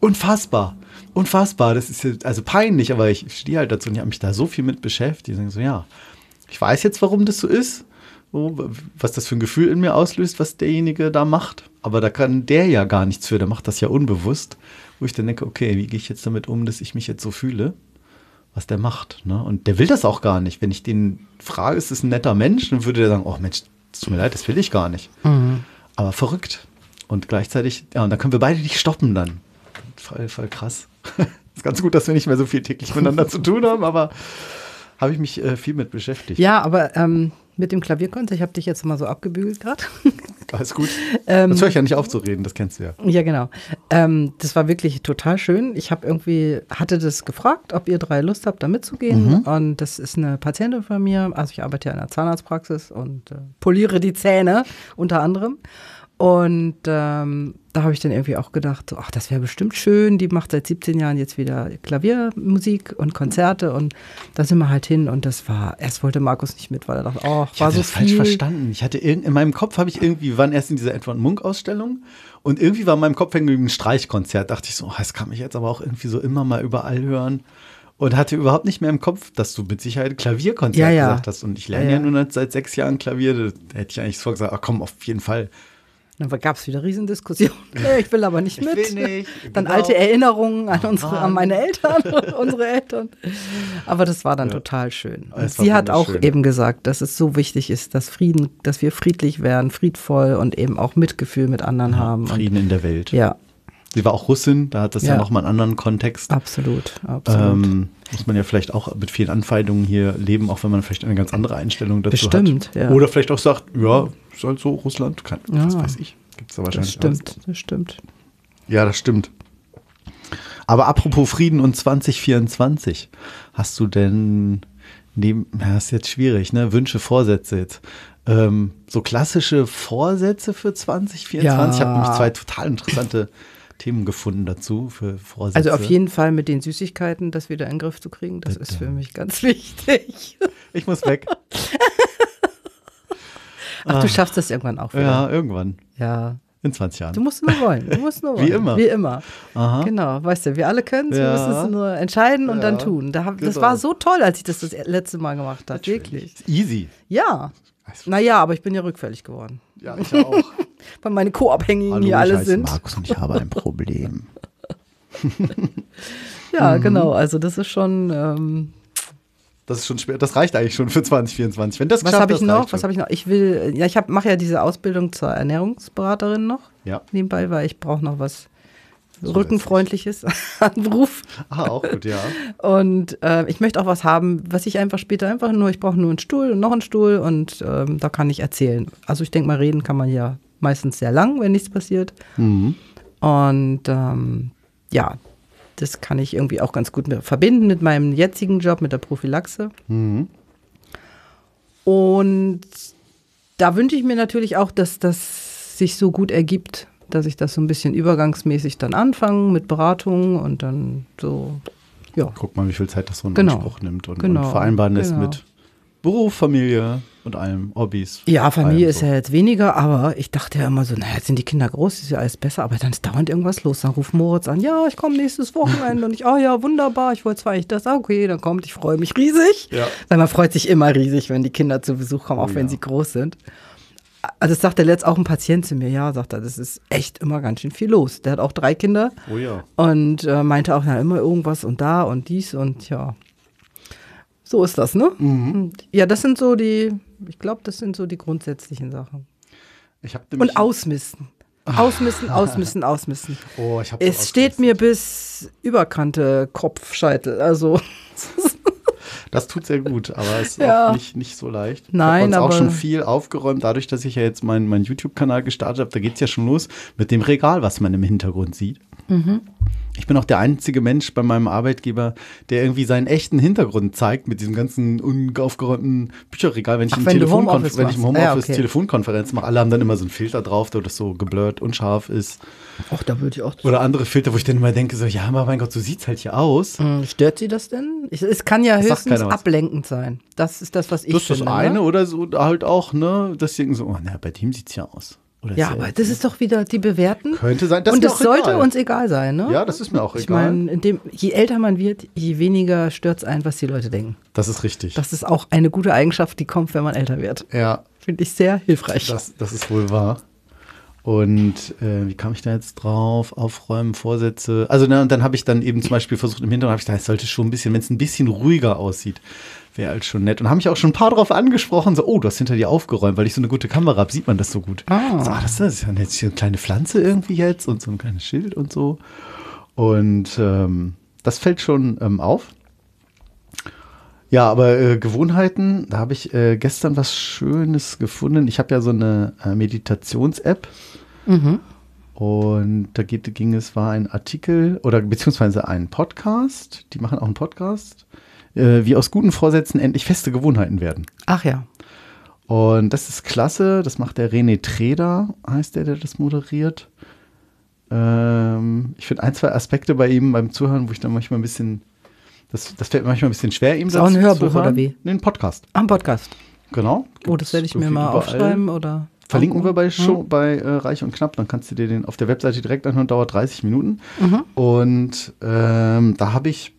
Unfassbar, unfassbar. Das ist also peinlich, aber ich stehe halt dazu und ich habe mich da so viel mit beschäftigt. Und so, ja, ich weiß jetzt, warum das so ist, so, was das für ein Gefühl in mir auslöst, was derjenige da macht. Aber da kann der ja gar nichts für, der macht das ja unbewusst. Wo ich dann denke, okay, wie gehe ich jetzt damit um, dass ich mich jetzt so fühle? Was der macht. Ne? Und der will das auch gar nicht. Wenn ich den frage, ist es ein netter Mensch, dann würde der sagen, oh Mensch, es tut mir leid, das will ich gar nicht. Aber verrückt. Und gleichzeitig, ja, und da können wir beide nicht stoppen dann. Voll, voll krass. ist ganz gut, dass wir nicht mehr so viel täglich miteinander zu tun haben, aber habe ich mich äh, viel mit beschäftigt. Ja, aber ähm, mit dem Klavierkonzert, ich habe dich jetzt mal so abgebügelt gerade. Alles gut. Ähm, Sonst höre ich ja nicht auf zu reden, das kennst du ja. Ja, genau. Ähm, das war wirklich total schön. Ich habe irgendwie, hatte das gefragt, ob ihr drei Lust habt, da mitzugehen. Und das ist eine Patientin von mir. Also ich arbeite ja in der Zahnarztpraxis und äh, poliere die Zähne unter anderem. Und ähm, da habe ich dann irgendwie auch gedacht, ach, das wäre bestimmt schön. Die macht seit 17 Jahren jetzt wieder Klaviermusik und Konzerte. Und da sind wir halt hin. Und das war, erst wollte Markus nicht mit, weil er dachte, oh, Ich war so das falsch viel. verstanden. Ich hatte in meinem Kopf habe ich irgendwie, wir waren erst in dieser Edward Munk Ausstellung und irgendwie war in meinem Kopf hängen geblieben ein Streichkonzert. Dachte ich so, oh, das kann mich jetzt aber auch irgendwie so immer mal überall hören. Und hatte überhaupt nicht mehr im Kopf, dass du mit Sicherheit Klavierkonzert Ja, ja. gesagt hast. Und ich lerne Ja, ja, ja. nun seit sechs Jahren Klavier. Da hätte ich eigentlich so gesagt, ach komm, auf jeden Fall. Dann gab es wieder Riesendiskussionen. Nee, ich will aber nicht Ich mit. will nicht, Dann genau. alte Erinnerungen an, unsere, an meine Eltern und unsere Eltern. Aber das war dann Ja. total schön. Und sie hat auch wunderschön. eben gesagt, dass es so wichtig ist, dass Frieden, dass wir friedlich werden, friedvoll und eben auch Mitgefühl mit anderen haben. Frieden in der Welt. Und, ja, Sie war auch Russin, da hat das ja, Ja. nochmal einen anderen Kontext. absolut, absolut. Ähm, muss man ja vielleicht auch mit vielen Anfeindungen hier leben, auch wenn man vielleicht eine ganz andere Einstellung dazu Bestimmt, hat. ja. Oder vielleicht auch sagt, ja, ist halt so Russland, kann, was Ja. weiß ich. Gibt es da das wahrscheinlich. stimmt, das stimmt. Ja, das stimmt. Aber apropos Frieden und 2024, hast du denn neben, ja, ist jetzt schwierig, ne? Wünsche, Vorsätze jetzt. Ähm, so klassische Vorsätze für 2024? Ja. Ich habe nämlich zwei total interessante Themen gefunden dazu für Vorsätze. Also auf jeden Fall mit den Süßigkeiten, das wieder in den Griff zu kriegen, das ist für mich ganz wichtig. Ich muss weg. Ach, du schaffst das irgendwann auch wieder. Ja, irgendwann. ja. In 20 Du Jahren. musst nur wollen. Du musst nur Wie wollen. immer. Wie immer. Aha. Genau, weißt du, wir alle können es, wir Ja. müssen es nur entscheiden und dann Ja, tun. Da hab, Das genau. war so toll, als ich das das letzte Mal gemacht habe. Wirklich. Easy. Ja. Naja, aber ich bin ja rückfällig geworden. Ja, ich auch. Weil meine Co-Abhängigen Hallo, hier alle sind. Markus und ich habe ein Problem. Ja, Mhm. genau. Also das ist schon. Ähm, Das ist schon schwer. Das reicht eigentlich schon für 2024. Wenn das was habe ich noch? Was habe ich noch? Ich will, ja, ich mache ja diese Ausbildung zur Ernährungsberaterin noch Ja. nebenbei, weil ich brauche noch was rückenfreundliches an Beruf. Ah, auch gut, ja. Und äh, ich möchte auch was haben, was ich einfach später einfach nur, ich brauche nur einen Stuhl und noch einen Stuhl und ähm, da kann ich erzählen. Also ich denke mal, reden kann man ja meistens sehr lang, wenn nichts passiert. Mhm. Und ähm, ja, das kann ich irgendwie auch ganz gut mit, verbinden mit meinem jetzigen Job, mit der Prophylaxe. Mhm. Und da wünsche ich mir natürlich auch, dass das sich so gut ergibt, dass ich das so ein bisschen übergangsmäßig dann anfange mit Beratungen und dann so, ja. Guck mal, wie viel Zeit das so in Genau. Anspruch nimmt und, Genau. und vereinbaren ist Genau. mit Beruf, Familie und allem, Hobbys. Ja, Familie ist so. ja jetzt weniger, aber ich dachte ja immer so, naja, jetzt sind die Kinder groß, ist ja alles besser, aber dann ist dauernd irgendwas los. Dann ruft Moritz an, ja, ich komme nächstes Wochenende und ich, oh ja, wunderbar, ich wollte zwar eigentlich das, ah, okay, dann kommt, ich freue mich riesig. Ja. Weil man freut sich immer riesig, wenn die Kinder zu Besuch kommen, auch Oh wenn ja. sie groß sind. Also das sagte letzt auch ein Patient zu mir, ja, sagt er, das ist echt immer ganz schön viel los. Der hat auch drei Kinder Oh ja. und äh, meinte auch, na, immer irgendwas und da und dies und ja. So ist das, ne? Mhm. Ja, das sind so die, ich glaube, das sind so die grundsätzlichen Sachen. Ich hab nämlich, Und ausmisten. Ausmisten, ausmisten, ausmisten. Oh, ich hab Es steht mir bis Überkante Kopf, Scheitel. Also, Das tut sehr gut, aber es ist Ja. auch nicht, nicht so leicht. Nein, ich habe auch schon viel aufgeräumt, dadurch, dass ich ja jetzt meinen meinen YouTube-Kanal gestartet habe. Da geht es ja schon los mit dem Regal, was man im Hintergrund sieht. Mhm. Ich bin auch der einzige Mensch bei meinem Arbeitgeber, der irgendwie seinen echten Hintergrund zeigt mit diesem ganzen unaufgeräumten Bücherregal. Wenn ich, Ach, im wenn du Telefonkonf- Homeoffice wenn ich im machst. Ah, Homeoffice okay. Telefonkonferenz mache, alle haben dann immer so einen Filter drauf, der das so geblurrt, unscharf ist. Ach, da würde ich auch. Oder andere Filter, wo ich dann immer denke, so, ja, aber mein Gott, so sieht's halt hier aus. Hm, Stört sie das denn? Ich, es kann ja höchstens ablenkend sein. Das ist das, was ich Das ist das finde. eine Ne? oder so halt auch, ne, dass sie denken so, oh, na, bei dem sieht's ja aus. Oder Ja, ist aber das ist doch wieder die bewerten. Könnte sein. Das Und das sollte egal. uns egal sein, ne? Ja, das ist mir auch Ich egal. meine, in dem, je älter man wird, je weniger stört es ein, was die Leute denken. das ist richtig. Das ist auch eine gute Eigenschaft, die kommt, wenn man älter wird. ja, Finde ich sehr hilfreich. das, das ist wohl wahr. Und äh, wie kam ich da jetzt drauf? Aufräumen, Vorsätze. Also ne, und dann habe ich dann eben zum Beispiel versucht im Hintergrund, habe ich gedacht, es sollte schon ein bisschen, wenn es ein bisschen ruhiger aussieht, wäre halt schon nett. Und haben mich auch schon ein paar drauf angesprochen, so, oh, du hast hinter dir aufgeräumt, weil ich so eine gute Kamera habe, sieht man das so gut. Ah. So, ah, das ist ja jetzt hier eine kleine Pflanze irgendwie jetzt und so ein kleines Schild und so. Und ähm, das fällt schon ähm, auf. Ja, aber äh, Gewohnheiten, da habe ich äh, gestern was Schönes gefunden. Ich habe ja so eine äh, Meditations-App. Und da geht, ging es, war ein Artikel oder beziehungsweise ein Podcast. Die machen auch einen Podcast. Äh, wie aus guten Vorsätzen endlich feste Gewohnheiten werden. Ach ja. Und das ist klasse. Das macht der René Treder, heißt der, der das moderiert. Ähm, ich finde ein, zwei Aspekte bei ihm beim Zuhören, wo ich dann manchmal ein bisschen, das, das fällt mir manchmal ein bisschen schwer, ihm Ist auch ein Hörbuch hören. oder wie? Nee, ein Podcast. Am Podcast. Genau. Oh, das werde ich mir mal überall. aufschreiben oder. Verlinken wir bei, Show, Mhm. bei äh, Reich und Knapp, dann kannst du dir den auf der Webseite direkt anhören, dauert 30 Minuten. Mhm. Und ähm, da habe ich,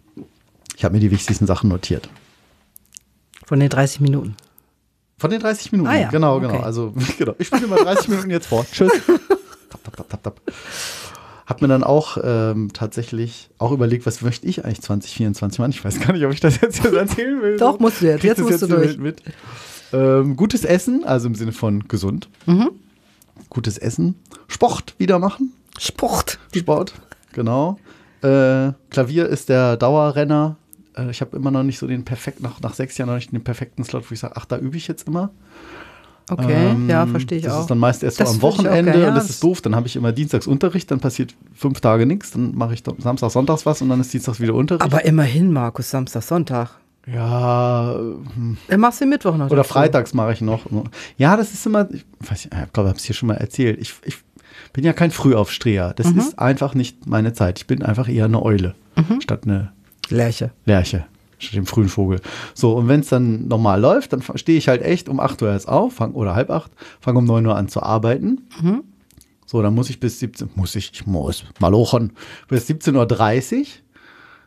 ich habe mir die wichtigsten Sachen notiert. Von den 30 Minuten. Von den 30 Minuten, Ah ja, genau, genau. okay. Also, genau. Ich spiele mal 30 Minuten jetzt vor. Tschüss. Tap, tap, tap, tap, tap. Hab mir dann auch ähm, tatsächlich auch überlegt, was möchte ich eigentlich 2024 machen? Ich weiß gar nicht, ob ich das jetzt erzählen will. Doch, musst du jetzt. Kriegst Jetzt musst du durch. Mit. Ähm, gutes Essen, also im Sinne von gesund. Mhm. Gutes Essen. Sport wieder machen. Sport. Sport, genau. Äh, Klavier ist der Dauerrenner. Äh, ich habe immer noch nicht so den perfekten, nach, nach sechs Jahren noch nicht den perfekten Slot, wo ich sage, ach, da übe ich jetzt immer. Okay, Ähm, ja, verstehe ich das auch. ist dann meist erst so Das am Wochenende gerne, ja, und das das- ist doof. Dann habe ich immer Dienstags Unterricht, dann passiert fünf Tage nichts, dann mache ich Samstag, Sonntags was und dann ist Dienstags wieder Unterricht. Aber immerhin, Markus, Samstag, Sonntag. ja, hm, Dann machst du Mittwoch noch. oder dazu. freitags mache ich noch. Ja, das ist immer, ich, weiß, nicht, ich glaube, ich habe es hier schon mal erzählt. Ich, ich bin ja kein Frühaufsteher. Das Mhm. ist einfach nicht meine Zeit. Ich bin einfach eher eine Eule statt eine Lerche. Lerche statt dem frühen Vogel. So, und wenn es dann normal läuft, dann stehe ich halt echt um 8 Uhr erst auf, fang, oder halb acht, fange um 9 Uhr an zu arbeiten. So, dann muss ich bis 17, muss ich, ich muss, malochen, bis 17.30 Uhr.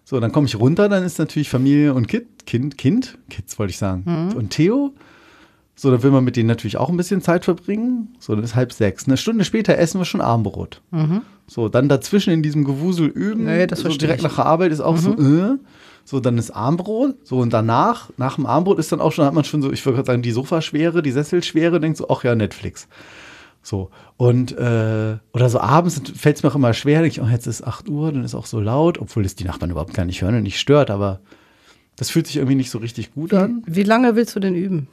So, dann komme ich runter, dann ist natürlich Familie und Kind, Kind, Kind, Kids wollte ich sagen, und Theo. So, dann will man mit denen natürlich auch ein bisschen Zeit verbringen. So, dann ist halb sechs. Eine Stunde später essen wir schon Abendbrot. So, dann dazwischen in diesem Gewusel üben. Nee, das so direkt ich. nach der Arbeit ist auch so, äh. So, dann ist Armbrot. So, und danach, nach dem Armbrot ist dann auch schon, hat man schon so, ich würde gerade sagen, die Sofaschwere, die Sesselschwere, denkt so, ach ja, Netflix. So. Und, äh, oder so abends fällt es mir auch immer schwer, denke ich, oh, jetzt ist 8 Uhr, dann ist auch so laut, obwohl es die Nachbarn überhaupt gar nicht hören und nicht stört, aber das fühlt sich irgendwie nicht so richtig gut an. Wie lange willst du denn üben?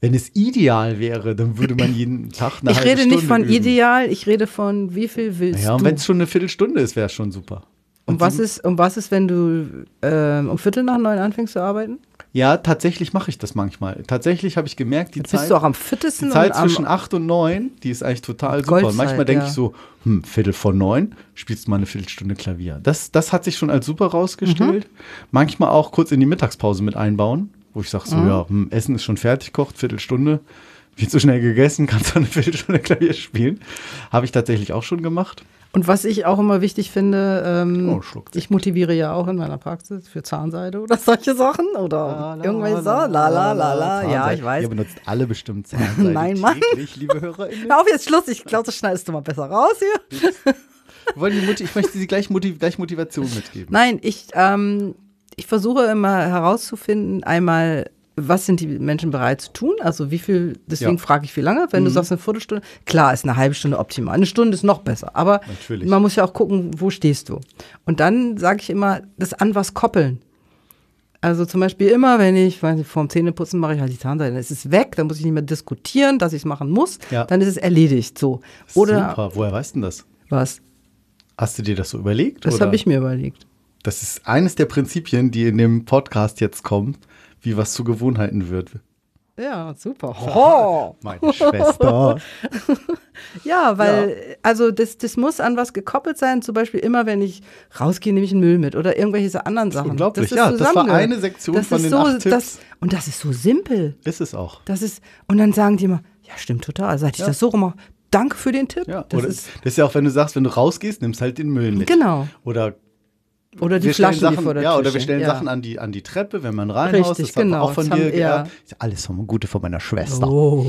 Wenn es ideal wäre, dann würde man jeden Tag eine ich halbe rede nicht Stunde von üben. ideal, ich rede von wie viel willst Ja, und du? wenn es schon eine Viertelstunde ist, wäre es schon super. Und was ist, und was ist, wenn du ähm, um Viertel nach neun anfängst zu arbeiten? Ja, tatsächlich mache ich das manchmal. Tatsächlich habe ich gemerkt, die Bist Zeit, du auch am die fittesten Zeit und am, zwischen 8 und 9, die ist eigentlich total super. Und Goldzeit, manchmal denke ja. ich so, hm, Viertel vor neun, spielst du mal eine Viertelstunde Klavier. Das, das hat sich schon als super rausgestellt. Mhm. Manchmal auch kurz in die Mittagspause mit einbauen, wo ich sage so, Mhm. ja, hm, Essen ist schon fertig, kocht, Viertelstunde. Viel zu schnell gegessen, kannst du eine Viertelstunde Klavier spielen. Habe ich tatsächlich auch schon gemacht. Und was ich auch immer wichtig finde, ähm, Oh, ich motiviere ja auch in meiner Praxis für Zahnseide oder solche Sachen oder irgendwelche so, la la la la, ja, ich weiß. Ihr benutzt alle bestimmt Zahnseide Nein, Mann. täglich, liebe HörerInnen. Hör auf jetzt Schluss, ich glaube, das schneidest du mal besser raus hier. Wollen die Mutti, ich möchte sie gleich, Motiv, gleich Motivation mitgeben. Nein, ich, ähm, ich versuche immer herauszufinden, einmal, was sind die Menschen bereit zu tun? Also wie viel, deswegen Ja. frage ich, wie lange? Wenn du sagst eine Viertelstunde, klar ist eine halbe Stunde optimal. Eine Stunde ist noch besser. Aber Natürlich. man muss ja auch gucken, wo stehst du. Und dann sage ich immer, das an was koppeln. Also zum Beispiel immer, wenn ich, weiß nicht, vorm Zähneputzen mache ich halt die Zahnseide, dann ist es weg, dann muss ich nicht mehr diskutieren, dass ich es machen muss, Ja. dann ist es erledigt. So. Oder Super. Woher weißt du denn das? was? Hast du dir das so überlegt? Das habe ich mir überlegt. Das ist eines der Prinzipien, die in dem Podcast jetzt kommt, wie was zu Gewohnheiten wird. Ja, super. Oh. Meine Schwester. Ja, weil, also das, das muss an was gekoppelt sein. Zum Beispiel immer, wenn ich rausgehe, nehme ich einen Müll mit oder irgendwelche anderen Sachen. unglaublich. ist Ja, das war eine Sektion das von ist den so, acht Tipps. Das, und das ist so simpel. Ist es auch. Das ist, und dann sagen die immer, ja, stimmt total. Seit ich Ja. das so mache, danke für den Tipp. Ja, das ist, das ist ja auch, wenn du sagst, wenn du rausgehst, nimmst halt den Müll mit. Genau. Oder oder die wir Flaschen, Sachen, die vor der ja, oder wir stellen ja. Sachen an die, an die Treppe, wenn man reinhaust. Richtig, das genau. auch von dir ja. geerbt. Alles vom Gute von meiner Schwester. Oh,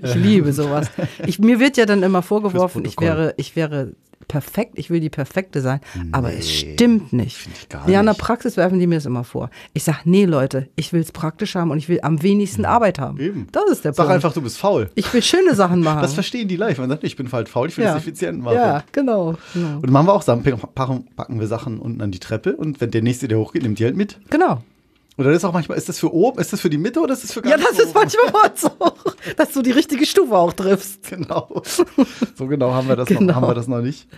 ich liebe sowas. Ich, mir wird ja dann immer vorgeworfen, ich wäre, ich wäre perfekt, ich will die Perfekte sein, aber es stimmt nicht. ja, in der nicht. Praxis werfen die mir das immer vor. Ich sage, nee, Leute, ich will es praktisch haben und ich will am wenigsten Arbeit haben. Eben. Das ist der Sag Punkt. einfach, du bist faul. ich will schöne Sachen machen. Das verstehen die live. Man sagt, ich bin halt faul, ich will ja. es effizient machen. Ja, genau. genau. Und machen wir auch Sachen, packen, packen wir Sachen unten an die Treppe und wenn der nächste, der hochgeht, nimmt die halt mit. Genau. Oder das ist auch manchmal, ist das für oben, ist das für die Mitte oder ist das für Ja, ganz das ist oben? manchmal mal so, dass du die richtige Stufe auch triffst. Genau. So genau haben wir das, Genau. noch, haben wir das noch nicht.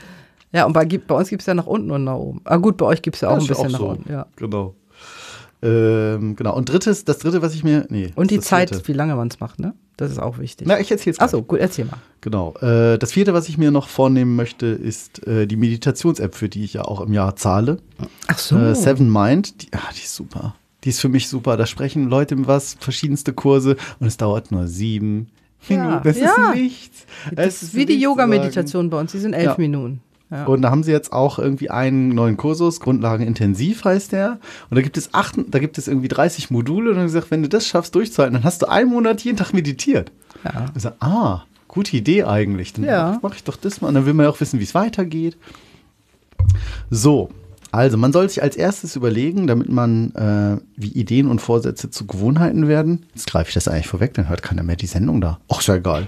Ja, und bei, bei uns gibt es ja nach unten und nach oben. Ah gut, bei euch gibt es ja auch Das ein ist bisschen nach so. unten. Ja. Genau. Ähm, genau. Und drittes, das dritte, was ich mir. Nee. Und die das Zeit, vierte. wie lange man es macht, ne? Das ist auch wichtig. Na, ich erzähl's Achso, gut, erzähl mal. Genau. Äh, das vierte, was ich mir noch vornehmen möchte, ist äh, die Meditations-App, für die ich ja auch im Jahr zahle. Ach so. Äh, Seven Mind. Die, ah, die ist super. Die ist für mich super. Da sprechen Leute was, verschiedenste Kurse und es dauert nur sieben Ja, Minuten. Das ja. ist nichts. das Es ist wie die. Yoga-Meditation bei uns, die sind elf Ja. Minuten. Ja. Und da haben sie jetzt auch irgendwie einen neuen Kursus, Grundlagen intensiv heißt der. Und da gibt es acht, da gibt es irgendwie 30 Module und dann gesagt, wenn du das schaffst durchzuhalten, dann hast du einen Monat jeden Tag meditiert. Ja. Ich sag, ah, gute Idee eigentlich. Dann Ja. mache ich doch das mal. Und dann will man ja auch wissen, wie es weitergeht. So, also man soll sich als erstes überlegen, damit man, äh, wie Ideen und Vorsätze zu Gewohnheiten werden. Jetzt greife ich das eigentlich vorweg, dann hört keiner mehr die Sendung da. Ach, ist ja egal.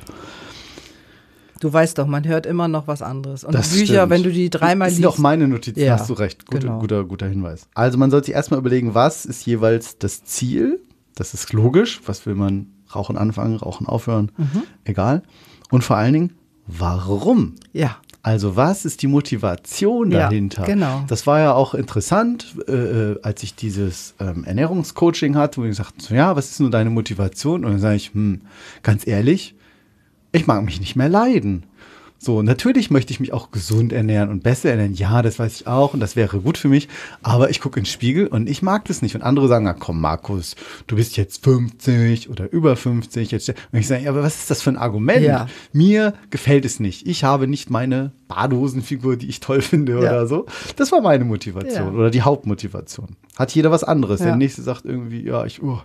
Du weißt doch, man hört immer noch was anderes. Und Das Bücher, stimmt. wenn du die dreimal Das liest. sind auch meine Notizen, Ja, hast du recht. Gute, genau. guter, guter Hinweis. Also man sollte sich erstmal überlegen, was ist jeweils das Ziel? Das ist logisch. Was will man? Rauchen anfangen, rauchen aufhören? Mhm. Egal. Und vor allen Dingen, warum? ja. Also was ist die Motivation Ja, dahinter? genau. Das war ja auch interessant, äh, äh, als ich dieses ähm, Ernährungscoaching hatte, wo ich gesagt so, ja, was ist nur deine Motivation? Und dann sage ich, hm, ganz ehrlich, ich mag mich nicht mehr leiden. So, natürlich möchte ich mich auch gesund ernähren und besser ernähren. Ja, das weiß ich auch und das wäre gut für mich. Aber ich gucke in den Spiegel und ich mag das nicht. Und andere sagen, na komm, Markus, du bist jetzt 50 oder über 50. Jetzt. Und ich sage, ja, aber was ist das für ein Argument? Ja. Mir gefällt es nicht. Ich habe nicht meine Badehosenfigur, die ich toll finde Ja. oder so. Das war meine Motivation Ja. oder die Hauptmotivation. Hat jeder was anderes. Der nächste sagt irgendwie, ja, ich, uh,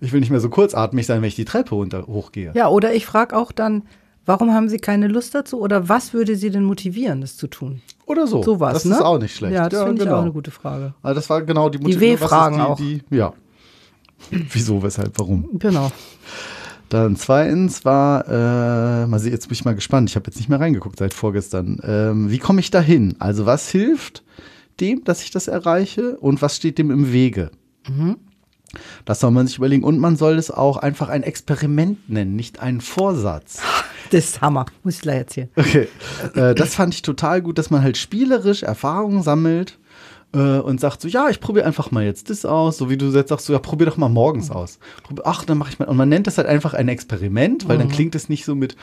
ich will nicht mehr so kurzatmig sein, wenn ich die Treppe runter, hochgehe. Ja, oder ich frage auch dann, warum haben Sie keine Lust dazu? Oder was würde Sie denn motivieren, das zu tun? Oder so. Sowas, das ne? ist auch nicht schlecht. Ja, das finde ich genau. auch eine gute Frage. Also das war genau die Die W-Fragen auch. Die, die, ja. Wieso, weshalb, warum? Genau. Dann zweitens war, äh, mal sehen, jetzt bin ich mal gespannt. Ich habe jetzt nicht mehr reingeguckt seit vorgestern. Ähm, wie komme ich da hin? Also was hilft dem, dass ich das erreiche und was steht dem im Wege? Mhm. Das soll man sich überlegen. Und man soll es auch einfach ein Experiment nennen, nicht einen Vorsatz. Das ist Hammer. Muss ich gleich erzählen. Okay, äh, das fand ich total gut, dass man halt spielerisch Erfahrungen sammelt äh, und sagt so, ja, ich probiere einfach mal jetzt das aus, so wie du jetzt sagst, so, ja, probier doch mal morgens aus. Ach, dann mache ich mal. Und man nennt das halt einfach ein Experiment, weil dann klingt es nicht so mit,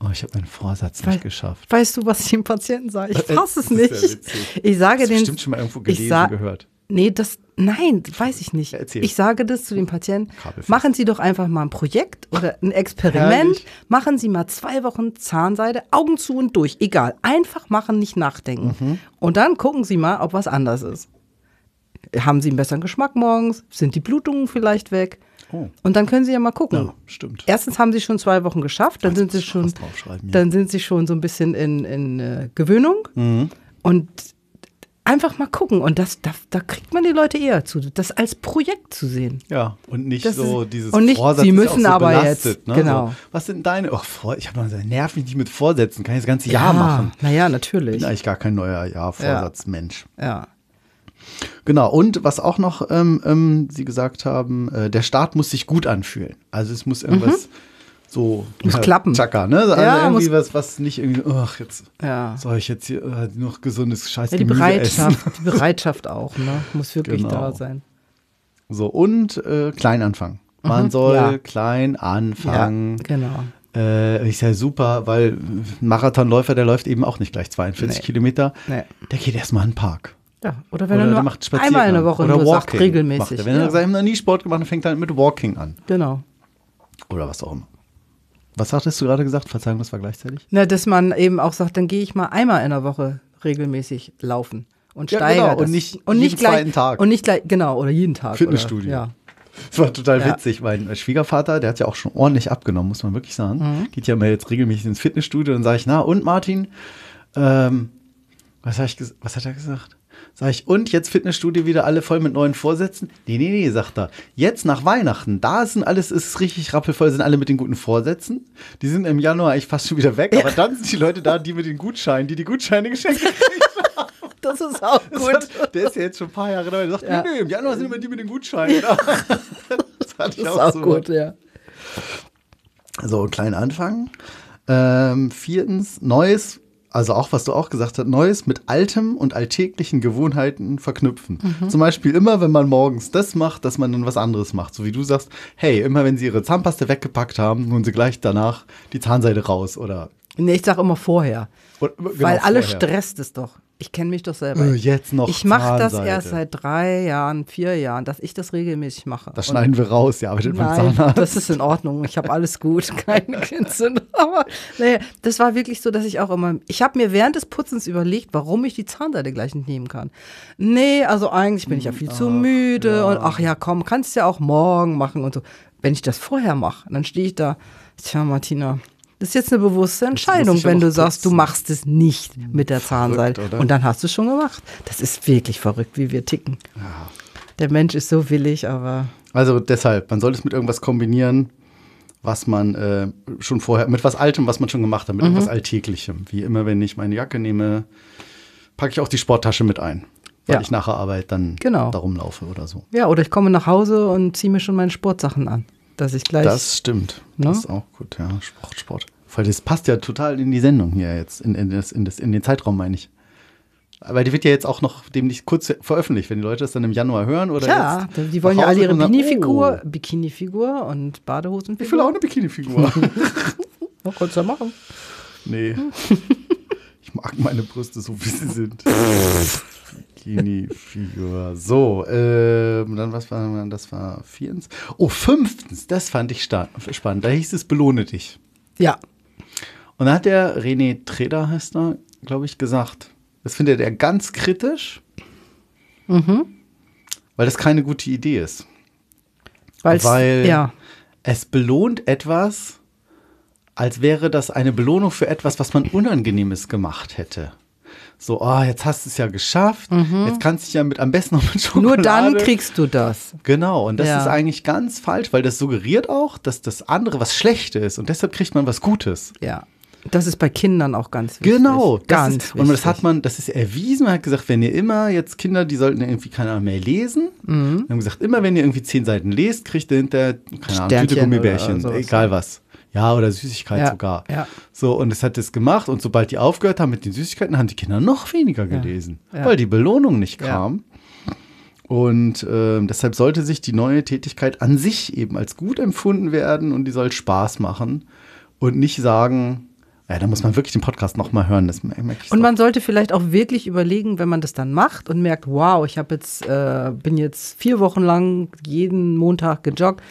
oh, ich habe meinen Vorsatz nicht Mhm. Weil- geschafft. Weißt du, was ich dem Patienten sage? Ich Äh, fasse es das ja nicht. witzig. ich sage du den. bestimmt schon mal irgendwo gelesen, sa- gehört. Nee, das, nein, weiß ich nicht. Erzähl. Ich sage das zu dem Patienten. Machen Sie doch einfach mal ein Projekt oder ein Experiment. Herrlich. Machen Sie mal zwei Wochen Zahnseide, Augen zu und durch. Egal. Einfach machen, nicht nachdenken. Mhm. Und dann gucken Sie mal, ob was anders ist. Haben Sie einen besseren Geschmack morgens? Sind die Blutungen vielleicht weg? Oh. Und dann können Sie ja mal gucken. Ja, stimmt. Erstens haben Sie schon zwei Wochen geschafft, dann sind Sie schon, ja. dann sind Sie schon so ein bisschen in, in äh, Gewöhnung. Mhm. Und einfach mal gucken. Und das, da, da kriegt man die Leute eher zu, das als Projekt zu sehen. Ja, und nicht Das so ist- dieses und nicht, Vorsatz Sie müssen so aber belastet, jetzt, ne? genau. So, was sind deine, oh, ich habe mal gesagt, nerv mich nicht mit Vorsätzen, kann ich das ganze Jahr machen. Naja, Ich natürlich. bin eigentlich gar kein neuer Jahrvorsatzmensch. Ja. Genau, und was auch noch ähm, ähm, Sie gesagt haben, äh, der Start muss sich gut anfühlen. Also es muss irgendwas so. Muss klappen. Chaka, ne? Also Ja, irgendwie muss- was, was nicht irgendwie, ach, jetzt Ja. soll ich jetzt hier äh, noch gesundes Scheiß Ja, die Gemüse Bereitschaft, essen. die Bereitschaft auch, ne? Muss wirklich Genau. da sein. So, und äh, klein anfangen. Man soll Mhm. ja. klein anfangen. genau. Äh, ist ja super, weil ein Marathonläufer, der läuft eben auch nicht gleich 42 Nee. Kilometer. Nee. Der geht erstmal in den Park. Ja, oder wenn Oder er nur einmal in der Woche Oder sagt, regelmäßig. Macht er. Wenn er ja. sagt, ich habe noch nie Sport gemacht, dann fängt er halt mit Walking an. Genau. Oder was auch immer. Was hattest du gerade gesagt? Verzeihung, das war gleichzeitig. Na, dass man eben auch sagt, dann gehe ich mal einmal in der Woche regelmäßig laufen und Ja, steigere genau, und nicht und jeden nicht gleich, zweiten Tag. Und nicht gleich, genau, oder jeden Tag. Fitnessstudio. Oder, ja. Das war total Ja. witzig. Mein Schwiegervater, der hat ja auch schon ordentlich abgenommen, muss man wirklich sagen. Mhm. Geht ja mal jetzt regelmäßig ins Fitnessstudio und sage ich, na und Martin, ähm, was, ich was hat er gesagt? Sag ich, und jetzt Fitnessstudio wieder alle voll mit neuen Vorsätzen? Nee, nee, nee, sagt er. Jetzt nach Weihnachten, da sind alles, ist richtig rappelvoll, sind alle mit den guten Vorsätzen. Die sind im Januar eigentlich fast schon wieder weg, aber dann sind die Leute da, die mit den Gutscheinen, die die Gutscheine geschenkt haben. Das ist auch Das gut. hat, der ist ja jetzt schon ein paar Jahre dabei. Der sagt, Ja. nee, nee, im Januar sind immer die mit den Gutscheinen. da. das Das ist auch so. gut, ja. So, klein Anfang. Ähm, viertens, Neues, also auch was du auch gesagt hast, Neues mit altem und alltäglichen Gewohnheiten verknüpfen. Mhm. Zum Beispiel immer, wenn man morgens das macht, dass man dann was anderes macht. So wie du sagst, hey, immer wenn sie ihre Zahnpaste weggepackt haben, nun sie gleich danach die Zahnseide raus oder, Nee, ich sag immer vorher. oder genau weil alle vorher. stresst es doch. Ich kenne mich doch selber. Äh, jetzt noch Ich mache das erst seit drei Jahren, vier Jahren, dass ich das regelmäßig mache. Das Und- schneiden wir raus, ihr arbeitet beim Zahnarzt. das ist in Ordnung. Ich habe alles gut, keine Kinder. Aber nee, das war wirklich so, dass ich auch immer. Ich habe mir während des Putzens überlegt, warum ich die Zahnseide gleich nicht nehmen kann. Nee, also eigentlich bin ich ja viel zu müde und ach ja, komm, kannst ja auch morgen machen und so. Wenn ich das vorher mache, dann stehe ich da. Tja, Martina. Das ist jetzt eine bewusste Entscheidung, ja wenn du sagst, du machst es nicht mit der Zahnseide. Und dann hast du es schon gemacht. Das ist wirklich verrückt, wie wir ticken. Der Mensch ist so willig, aber Also deshalb, man sollte es mit irgendwas kombinieren, was man äh, schon vorher, mit was Altem, was man schon gemacht hat, mit Mhm. irgendwas Alltäglichem. Wie immer, wenn ich meine Jacke nehme, packe ich auch die Sporttasche mit ein, weil Ja. ich nach der Arbeit dann Genau. darum laufe oder so. Ja, oder ich komme nach Hause und ziehe mir schon meine Sportsachen an. Dass ich gleich. Das stimmt. Ne? Das ist auch gut, ja. Sport, Sport. Weil das passt ja total in die Sendung hier jetzt, in, in, das, in, das, in den Zeitraum, meine ich. Aber die wird ja jetzt auch noch demnächst kurz veröffentlicht, wenn die Leute das dann im Januar hören oder ja, die wollen ja alle ihre Bikini-Figur, Oh, Bikini-Figur und Badehosenfigur. ich will auch eine Bikini-Figur. Oh, kannst du ja machen. Nee. Ich mag meine Brüste so, wie sie sind. Bikini-Figur. So, ähm, dann was war das? war viertens. Oh, fünftens, das fand ich spannend. Da hieß es, belohne dich. Ja, Und da hat der René Treder, heißt er, glaube ich, gesagt, das findet er ganz kritisch, weil das keine gute Idee ist. weil's, Weil ja, es belohnt etwas, als wäre das eine Belohnung für etwas, was man Unangenehmes gemacht hätte. So, ah, jetzt hast du es ja geschafft. Jetzt kannst du dich ja mit am besten noch mit Schokolade. nur dann kriegst du das. Genau, und das Ja. ist eigentlich ganz falsch, weil das suggeriert auch, dass das andere was Schlechtes ist und deshalb kriegt man was Gutes. Ja, das ist bei Kindern auch ganz wichtig. Genau, das ganz ist, und das hat man, das ist erwiesen, man hat gesagt, wenn ihr immer jetzt Kinder, die sollten irgendwie keiner mehr lesen. Mhm. Wir haben gesagt, immer wenn ihr irgendwie zehn Seiten lest, kriegt ihr hinter, keine Ahnung, Tüte Gummibärchen, egal was. Ja, oder Süßigkeit Ja, sogar. ja. So, und es hat es gemacht und sobald die aufgehört haben mit den Süßigkeiten, haben die Kinder noch weniger gelesen, Ja. weil die Belohnung nicht kam. Und ähm, deshalb sollte sich die neue Tätigkeit an sich eben als gut empfunden werden und die soll Spaß machen und nicht sagen, ja, da muss man wirklich den Podcast nochmal hören. Das Und man sollte vielleicht auch wirklich überlegen, wenn man das dann macht und merkt, wow, ich habe jetzt, äh, bin jetzt vier Wochen lang jeden Montag gejoggt,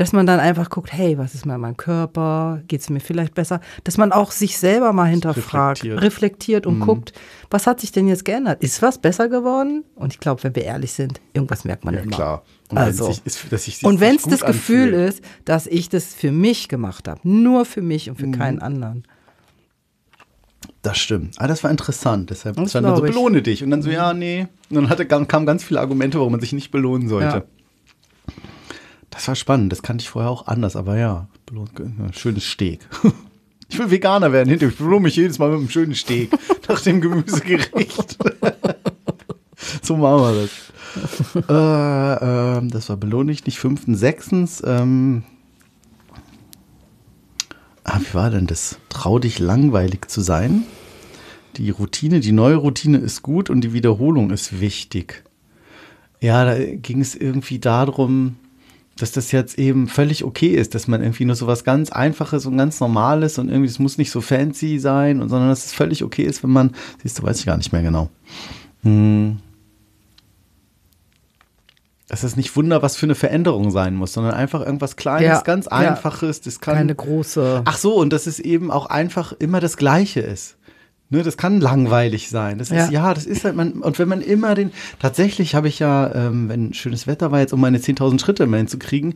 dass man dann einfach guckt, hey, was ist mal in meinem Körper? Geht es mir vielleicht besser? Dass man auch sich selber mal hinterfragt, reflektiert. reflektiert, und guckt, was hat sich denn jetzt geändert? Ist was besser geworden? Und ich glaube, wenn wir ehrlich sind, irgendwas merkt man ja, immer. klar. Und Also. wenn es sich, ist, dass sich Und wenn es gut das Gefühl anfühlt. ist, dass ich das für mich gemacht habe, nur für mich und für Mhm. keinen anderen. Das stimmt. Ah, das war interessant. Deshalb Das stand dann so, ich. belohne dich. Und dann so, ja, nee. Und dann hatte, kamen ganz viele Argumente, warum man sich nicht belohnen sollte. Ja. Das war spannend. Das kannte ich vorher auch anders. Aber ja, schönes Steak. Ich will Veganer werden. Ich belohne mich jedes Mal mit einem schönen Steak nach dem Gemüsegericht. so machen wir das. äh, ähm, das war belohnt nicht. Fünftens, sechstens. Ähm, ah, wie war denn das? Trau dich langweilig zu sein. Die Routine, die neue Routine ist gut und die Wiederholung ist wichtig. Ja, da ging es irgendwie darum, dass das jetzt eben völlig okay ist, dass man irgendwie nur so was ganz Einfaches und ganz Normales und irgendwie, es muss nicht so fancy sein, und, sondern dass es völlig okay ist, wenn man, siehst du, weiß ich gar nicht mehr genau. Hm. Dass es nicht Wunder, was für eine Veränderung sein muss, sondern einfach irgendwas Kleines, Ja, ganz. Einfaches. Das kann Keine große. Ach so, und dass es eben auch einfach immer das Gleiche ist. Ne, das kann langweilig sein. Das Ja. ist, ja, das ist halt man, und wenn man immer den, tatsächlich habe ich ja, ähm, wenn schönes Wetter war, jetzt um meine 10.000 Schritte immer hinzukriegen,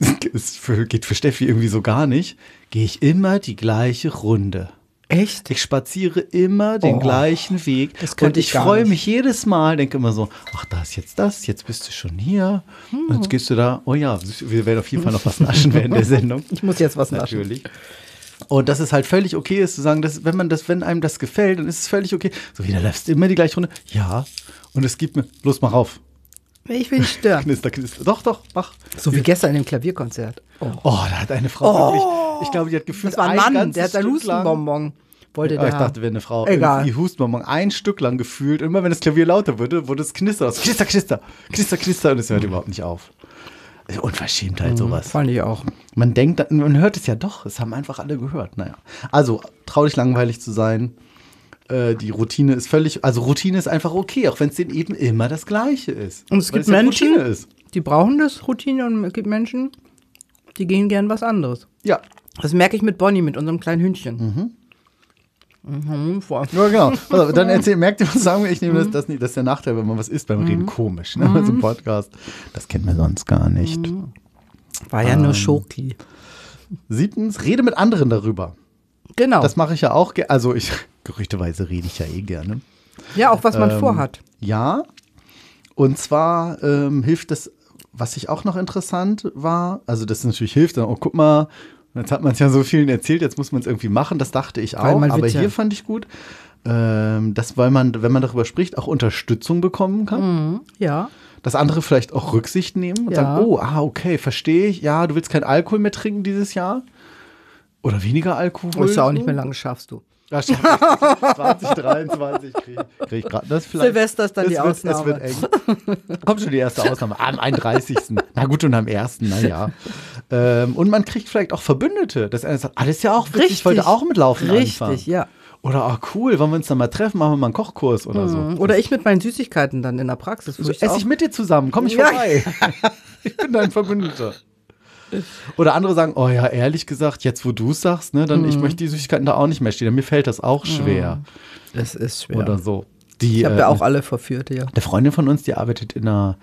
es geht für Steffi irgendwie so gar nicht, gehe ich immer die gleiche Runde. Echt? Ich spaziere immer den Oh, gleichen Weg. und ich ich freue mich jedes Mal, denke immer so, ach, da ist jetzt das, jetzt bist du schon hier. Und Hm. jetzt gehst du da, oh ja, wir werden auf jeden Fall noch was naschen während der Sendung. Ich muss jetzt was naschen. Natürlich. Und dass es halt völlig okay ist zu sagen, dass wenn man das, wenn einem das gefällt, dann ist es völlig okay. So wie, da läufst immer die gleiche Runde. Ja. Und es gibt mir, los, mach auf. Ich will nicht stören. Knister, knister. Doch, doch, mach. So wie gestern im Klavierkonzert. Oh. Oh, da hat eine Frau wirklich, ich glaube, die hat gefühlt Das war ein Mann, ganzes der hat ein Hustenbonbon. Wollte Ah, der ich haben. dachte, wäre eine Frau. Egal. Irgendwie Hustenbonbon ein Stück lang gefühlt. Immer wenn das Klavier lauter wurde, wurde es knister. aus. Knister, knister, knister, knister. Und es hört überhaupt nicht auf. Unverschämtheit, sowas. Fand ich auch. Man denkt, man hört es ja doch. Es haben einfach alle gehört. Naja. Also, trau dich langweilig zu sein. Äh, die Routine ist völlig, also Routine ist einfach okay, auch wenn es denen eben immer das Gleiche ist. Und es gibt ja Menschen, ist. die brauchen das Routine und es gibt Menschen, die gehen gern was anderes. Ja. Das merke ich mit Bonnie, mit unserem kleinen Hündchen. Mhm. Voll. Ja, genau. Auf, dann erzähl, merkt ihr, was sagen wir? Ich nehme Mhm. das, das nicht. Das ist der Nachteil, wenn man was isst beim Reden. Komisch, ne? Also im Podcast. Das kennt man sonst gar nicht. War ja Ähm. nur Schoki. Siebtens, rede mit anderen darüber. Genau. Das mache ich ja auch gerne. Also ich, gerüchteweise rede ich ja eh gerne. ja, auch was man Ähm, vorhat. Ja. Und zwar ähm, hilft das, was ich auch noch interessant war, also das natürlich hilft, dann, oh, guck mal, jetzt hat man es ja so vielen erzählt, jetzt muss man es irgendwie machen, das dachte ich auch, aber ja- hier fand ich gut, ähm, dass, weil man, wenn man darüber spricht, auch Unterstützung bekommen kann. Ja. Dass andere vielleicht auch Rücksicht nehmen und Ja. sagen, oh, ah, okay, verstehe ich, ja, du willst kein Alkohol mehr trinken dieses Jahr? Oder weniger Alkohol? Ist ja auch nicht mehr lange, schaffst du. Stimmt. 2023 kriege krieg ich gerade das vielleicht. Silvester ist dann die wird, Ausnahme. Es wird eng. Kommt schon die erste Ausnahme. Am 31. Na gut, und am 1. naja. Ähm, und man kriegt vielleicht auch Verbündete. Das einer sagt, alles ja auch witzig, ich wollte auch mit Laufen Richtig, anfangen. ja. Oder, ah cool, wollen wir uns dann mal treffen, machen wir mal einen Kochkurs oder so. Mhm. Oder ich mit meinen Süßigkeiten dann in der Praxis. So, ich esse auch- ich mit dir zusammen, komm ich Ja. vorbei. ich bin dein Verbündeter. Oder andere sagen, oh ja, ehrlich gesagt, jetzt wo du es sagst, ne, dann ich Mhm. möchte die Süßigkeiten da auch nicht mehr stehen. Mir fällt das auch schwer. Es ist schwer. Oder so. Die, ich habe äh, ja auch alle verführt, ja. Eine Freundin von uns, die arbeitet in einer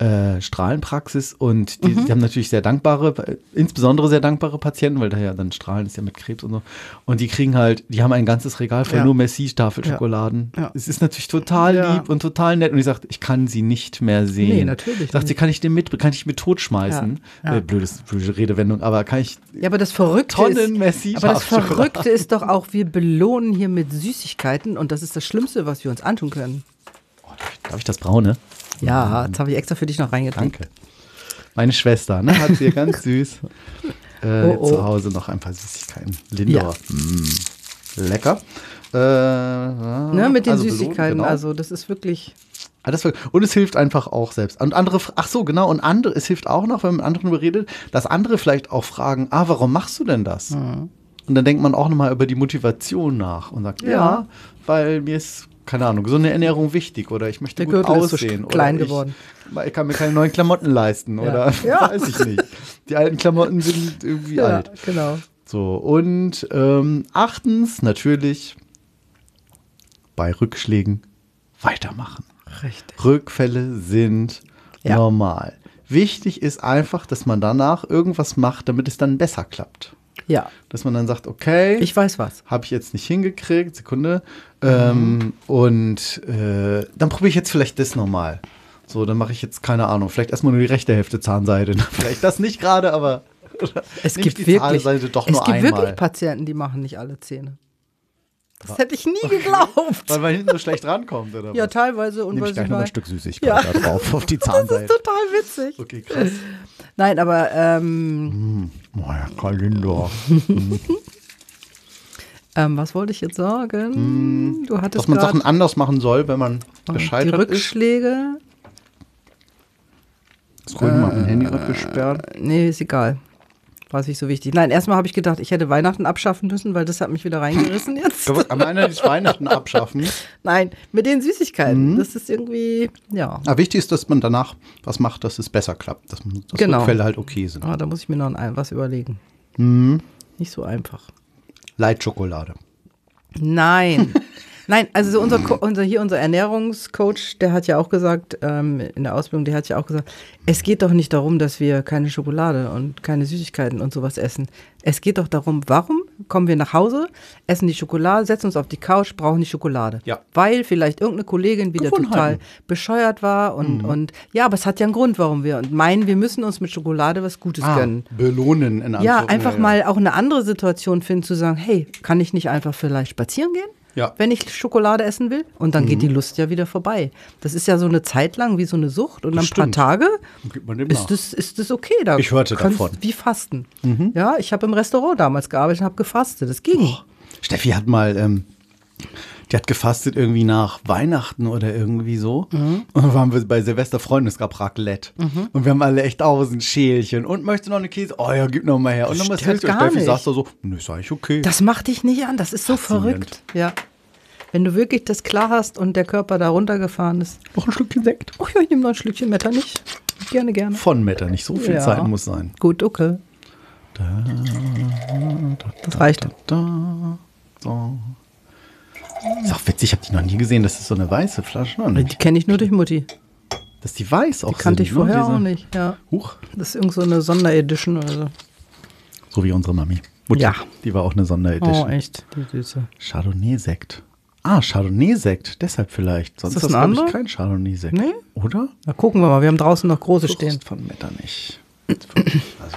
äh, Strahlenpraxis und die, Mhm. die haben natürlich sehr dankbare, insbesondere sehr dankbare Patienten, weil da ja dann Strahlen ist ja mit Krebs und so. Und die kriegen halt, die haben ein ganzes Regal voll Ja. nur Messi-Tafelschokoladen. Ja. Es ist natürlich total Ja. lieb und total nett. Und die sagt, ich kann sie nicht mehr sehen. Nee, natürlich Sagt sie, kann ich den mit, kann ich mit totschmeißen? Ja. Ja. Äh, blödes, blöde Redewendung, aber kann ich Ja, aber das Verrückte Tonnen ist, Messi aber das. Verrückte ist doch auch, wir belohnen hier mit Süßigkeiten und das ist das Schlimmste, was wir uns antun können. Darf ich das braune? Ja, jetzt habe ich extra für dich noch reingetan. Danke. Meine Schwester, ne, hat sie ganz süß äh, Oh, oh. zu Hause noch ein paar Süßigkeiten. Lindor. Mm, lecker. Äh, Ne, mit den also Süßigkeiten, genau. also das ist wirklich. Ah, das und es hilft einfach auch selbst. Und andere, ach so, genau, und andere, es hilft auch noch, wenn man mit anderen redet, dass andere vielleicht auch fragen, ah, warum machst du denn das? Mhm. Und dann denkt man auch nochmal über die Motivation nach und sagt, ja, Ja. weil mir ist, keine Ahnung, gesunde Ernährung wichtig oder ich möchte Der gut Gürtel ist so aussehen. klein oder ich, geworden. Ich kann mir keine neuen Klamotten leisten oder Ja. weiß ich nicht. Die alten Klamotten sind irgendwie alt. genau. So, und ähm, achtens, natürlich, bei Rückschlägen weitermachen. Richtig. Rückfälle sind Ja. normal. Wichtig ist einfach, dass man danach irgendwas macht, damit es dann besser klappt. Ja, Dass man dann sagt, okay, ich weiß was. habe ich jetzt nicht hingekriegt, Sekunde. Ähm, und äh, dann probiere ich jetzt vielleicht das nochmal. So, dann mache ich jetzt, keine Ahnung, vielleicht erstmal nur die rechte Hälfte Zahnseide. vielleicht das nicht gerade, aber Es gibt die wirklich, es gibt wirklich Patienten, die machen nicht alle Zähne. Das hätte ich nie geglaubt. Weil man hinten so schlecht rankommt, oder Ja, was? teilweise. Und Nehme ich gleich noch mal, ein Stück Süßigkeit Ja. da drauf, auf die Das Zahnseite. ist total witzig. Okay, krass. Nein, aber ähm, Oh ja, Kalender. Ähm, was wollte ich jetzt sagen? Du hattest Dass man Sachen anders machen soll, wenn man die gescheitert ist. Rückschläge. Ist ruhig mal mein Handy gerade gesperrt. Nee, ist egal. War es nicht so wichtig. Nein, erstmal habe ich gedacht, ich hätte Weihnachten abschaffen müssen, weil das hat mich wieder reingerissen jetzt. Am Ende des Weihnachten abschaffen. Nein, mit den Süßigkeiten. Das ist irgendwie, ja. Aber wichtig ist, dass man danach was macht, dass es besser klappt. Dass, dass Genau. Rückfälle halt okay sind. Ah, da muss ich mir noch ein, was überlegen. Mhm. Nicht so einfach. Leitschokolade. Nein. Nein, also so unser, unser hier unser Ernährungscoach, der hat ja auch gesagt, ähm, in der Ausbildung, der hat ja auch gesagt, es geht doch nicht darum, dass wir keine Schokolade und keine Süßigkeiten und sowas essen. Es geht doch darum, warum kommen wir nach Hause, essen die Schokolade, setzen uns auf die Couch, brauchen die Schokolade. Ja. Weil vielleicht irgendeine Kollegin wieder total bescheuert war und, und ja, aber es hat ja einen Grund, warum wir und meinen, wir müssen uns mit Schokolade was Gutes gönnen. belohnen in Ja, Anführungs- einfach mal auch eine andere Situation finden, zu sagen, hey, kann ich nicht einfach vielleicht spazieren gehen? Ja. Wenn ich Schokolade essen will? Und dann geht die Lust ja wieder vorbei. Das ist ja so eine Zeit lang wie so eine Sucht und nach ein paar. Tage ist das, ist das okay. Da Ich hörte davon. Wie Fasten. Ja, ich habe im Restaurant damals gearbeitet und habe gefastet. Das ging. Steffi hat mal, ähm, die hat gefastet irgendwie nach Weihnachten oder irgendwie so. Mhm. Und dann waren wir bei Silvester Freunde, es gab Raclette. Und wir haben alle echt tausend Schälchen. Und möchtest du noch eine Käse? Oh ja, gib noch mal her. Und Stört hilft Und Steffi sagt da so, nö, ist eigentlich okay. Das macht dich nicht an. Das ist so verrückt. Ja. Wenn du wirklich das klar hast und der Körper da runtergefahren ist. noch ein Stückchen Sekt. Oh ja, ich nehme noch ein Schlückchen Metter nicht. Gerne, gerne. Von Metter, nicht so viel Ja. Zeit muss sein. Gut, okay. Das reicht. Da, so. Ist auch witzig, ich habe die noch nie gesehen. Das ist so eine weiße Flasche. Ne? Die kenne ich nur durch Mutti. Dass die weiß auch Die kannte sind, ich vorher ne? Auch nicht. Ja. Huch. Das ist irgend so eine Sonderedition oder so. So wie unsere Mami. Mutti, Ja. Die war auch eine Oh, Sonderedition. echt? Die Süße. Chardonnay-Sekt. Ah, Chardonnay-Sekt, deshalb vielleicht. Sonst das ist das, ein glaube ich, kein Chardonnay-Sekt. Nee? Oder? Na, gucken wir mal. Wir haben draußen noch große stehen. Fürst von Metter nicht. Also,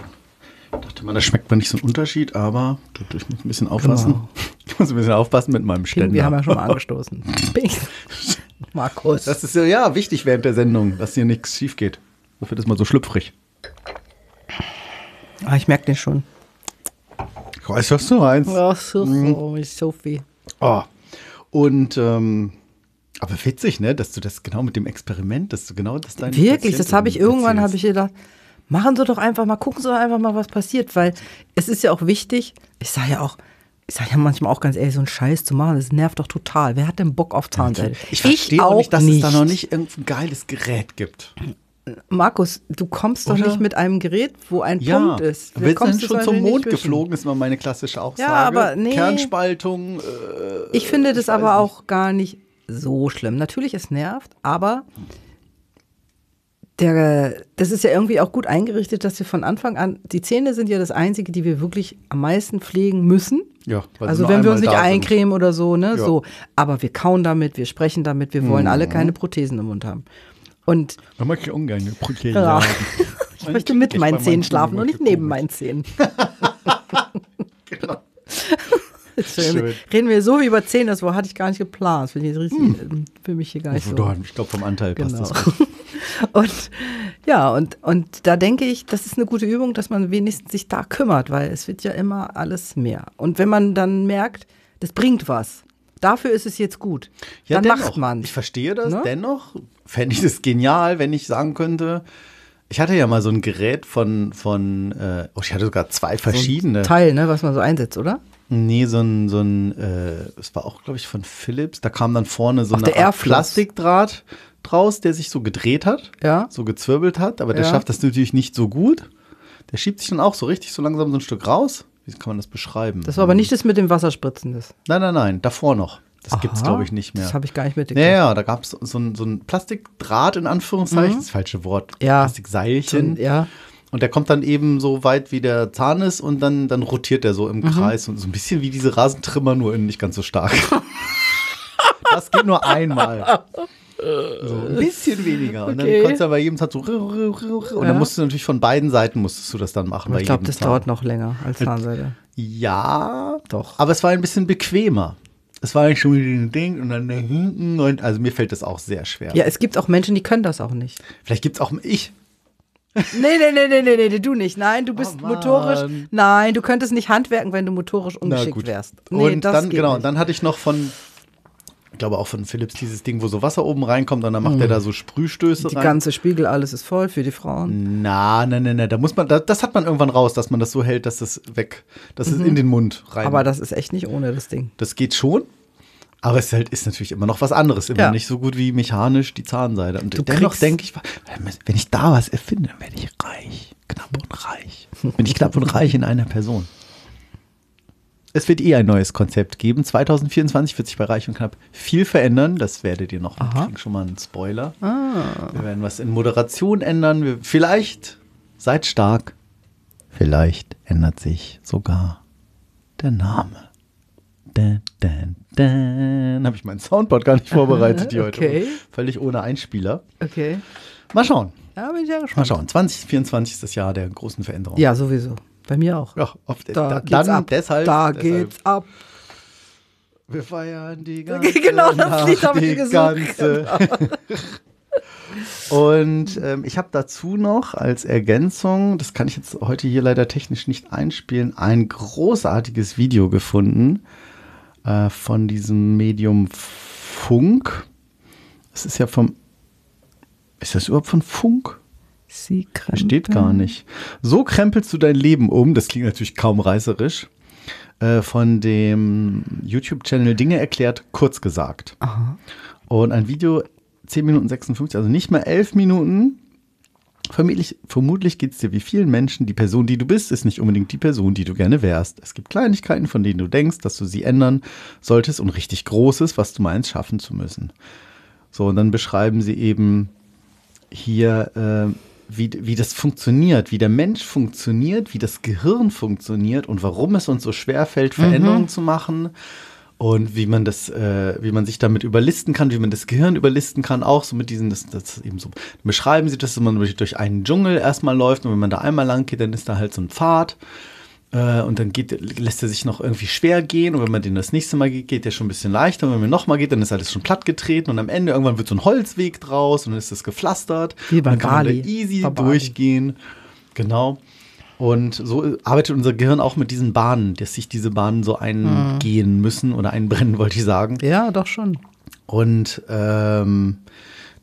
dachte man, da schmeckt man nicht so einen Unterschied, aber ich muss ein bisschen aufpassen. Genau. Ich muss ein bisschen aufpassen mit meinem Ständer. Wir haben ja schon mal angestoßen. Markus. Das ist ja, ja wichtig während der Sendung, dass hier nichts schief geht. Dafür ist man so schlüpfrig. ah, ich merke den schon. Ich weiß, hast du eins. Ach so, so, Sophie. Oh. Und, ähm, aber witzig, ne, dass du das genau mit dem Experiment, dass du genau das deine Wirklich, das habe ich irgendwann habe ich gedacht, machen Sie doch einfach mal, gucken Sie doch einfach mal, was passiert, weil es ist ja auch wichtig. Ich sage ja auch, ich sage ja manchmal auch ganz ehrlich, so einen Scheiß zu machen, das nervt doch total. Wer hat denn Bock auf Zahnseide? Ich verstehe auch nicht, dass es da noch nicht irgendein geiles Gerät gibt. Markus, du kommst doch Oder? nicht mit einem Gerät, wo ein Ja, Punkt ist. Wir kommst sind du schon zum Mond nicht geflogen, ist mal meine klassische Aussage. aber nee. Kernspaltung. Äh, Ich finde das ich aber weiß auch gar nicht so schlimm. Natürlich, es nervt, aber der, das ist ja irgendwie auch gut eingerichtet, dass wir von Anfang an, die Zähne sind ja das Einzige, die wir wirklich am meisten pflegen müssen. Ja, also wenn wir uns nicht da sind. eincremen oder so, ne, Ja. so. Aber wir kauen damit, wir sprechen damit, wir wollen alle keine Prothesen im Mund haben. Und Da mag ich ungern eine Prothese Ja. haben. ich möchte mit meinen Zähnen schlafen und nicht neben meinen Zähnen. Genau. Schön. reden wir so wie über Zähne, das hatte ich gar nicht geplant. Finde ich richtig, ähm, für mich hier gar nicht so. Ich glaube, vom Anteil passt Genau. das. gut. Und ja, und, und da denke ich, das ist eine gute Übung, dass man wenigstens sich da kümmert, weil es wird ja immer alles mehr. Und wenn man dann merkt, das bringt was, dafür ist es jetzt gut, Ja, dann dennoch. macht man Ich verstehe das. Ne? Dennoch fände ich das genial, wenn ich sagen könnte, ich hatte ja mal so ein Gerät von, von äh, oh, ich hatte sogar zwei verschiedene. Teil, ne, was man so einsetzt, oder? Nee, so ein, so ein, äh, es war auch, glaube ich, von Philips. Da kam dann vorne so Ach, eine der Art Airfloss. Plastikdraht draus, der sich so gedreht hat, Ja. so gezwirbelt hat. Aber der Ja. schafft das natürlich nicht so gut. Der schiebt sich dann auch so richtig so langsam so ein Stück raus. Wie kann man das beschreiben? Das war aber nicht das mit dem Wasserspritzen. Das, Nein, nein, nein, davor noch. Das gibt's, Aha, glaube ich, nicht mehr. Das habe ich gar nicht mitgekriegt. ja, da gab es so ein, so ein Plastikdraht in Anführungszeichen, das falsche Wort, Mhm. Ja. Plastikseilchen. So ein- ja. Und der kommt dann eben so weit, wie der Zahn ist und dann, dann rotiert er so Mhm. im Kreis und so ein bisschen wie diese Rasentrimmer, nur in nicht ganz so stark. das geht nur einmal. So, ein bisschen weniger. Und dann Okay. konntest du bei jedem Zahn so. Und dann musst du natürlich von beiden Seiten musstest du das dann machen. Ich glaube, das Zahn. dauert noch länger als Zahnseide. Ja, Doch. Aber es war ein bisschen bequemer. es war eigentlich schon wieder ein Ding und dann da hinten und also mir fällt das auch sehr schwer. Ja, es gibt auch Menschen, die können das auch nicht. Vielleicht gibt es auch ich. Nee, nee, nee, nee, nee, nee, du nicht. Nein, du bist Oh, motorisch. Nein, du könntest nicht handwerken, wenn du motorisch Na ungeschickt gut. wärst. Nee, und das dann, geht genau, nicht. dann hatte ich noch von, ich glaube auch von Philips dieses Ding, wo so Wasser oben reinkommt und dann macht er da so Sprühstöße Mhm. Die rein. ganze Spiegel, alles ist voll für die Frauen. Na, na, na, na, da muss man, da, das hat man irgendwann raus, dass man das so hält, dass es weg, dass es in den Mund rein. Mhm. Aber das ist echt nicht ohne das Ding. das geht schon. Aber es ist, halt, ist natürlich immer noch was anderes. Immer Ja. nicht so gut wie mechanisch die Zahnseide. Und Du dennoch denke ich, wenn ich da was erfinde, dann werde ich reich. Knapp und reich. Bin ich knapp und reich in einer Person. Es wird eh ein neues Konzept geben. 2024 wird sich bei Reich und Knapp viel verändern. Das werdet ihr noch mitkriegen. Schon mal ein Spoiler. Wir werden was in Moderation ändern. Wir, vielleicht seid stark. Vielleicht ändert sich sogar der Name. Dan, dan, dan. Habe ich meinen Soundboard gar nicht vorbereitet hier heute. Okay. Völlig ohne Einspieler. Okay. Mal schauen. Ja, bin ich ja Mal gespannt. schauen. 2024 ist das Jahr der großen Veränderung. Ja, sowieso. Bei mir auch. Ja, auf, Da da, geht's dann ab. deshalb. da deshalb, geht's ab. Wir feiern die ganze Genau, das Lied Nacht, hab ich die gesucht. Genau. Und ähm, ich habe dazu noch als Ergänzung, das kann ich jetzt heute hier leider technisch nicht einspielen, ein großartiges Video gefunden äh, von diesem Medium Funk. Das ist ja vom. Ist das überhaupt von Funk? Sie Steht gar nicht. So krempelst du dein Leben um. Das klingt natürlich kaum reißerisch. Äh, von dem YouTube-Channel Dinge erklärt, kurz gesagt. Aha. Und ein Video 10 Minuten 56, also nicht mal 11 Minuten. Vermutlich, vermutlich geht es dir wie vielen Menschen, die Person, die du bist, ist nicht unbedingt die Person, die du gerne wärst. Es gibt Kleinigkeiten, von denen du denkst, dass du sie ändern solltest und richtig Großes, was du meinst, schaffen zu müssen. So, und dann beschreiben sie eben hier, äh, wie, wie das funktioniert, wie der Mensch funktioniert, wie das Gehirn funktioniert und warum es uns so schwer fällt, Veränderungen zu machen und wie man das, äh, wie man sich damit überlisten kann, wie man das Gehirn überlisten kann, auch so mit diesen, das, das eben so, beschreiben sie das, dass man durch, durch einen Dschungel erstmal läuft und wenn man da einmal lang geht, dann ist da halt so ein Pfad äh, und dann geht, lässt er sich noch irgendwie schwer gehen und wenn man den das nächste Mal geht, geht der schon ein bisschen leichter und wenn man nochmal geht, dann ist alles schon platt getreten und am Ende irgendwann wird so ein Holzweg draus und dann ist das gepflastert Wie bei und dann kann man da Bali. easy Bali. durchgehen. Genau. Und so arbeitet unser Gehirn auch mit diesen Bahnen, dass sich diese Bahnen so eingehen müssen oder einbrennen, wollte ich sagen. Ja, doch schon. Und ähm,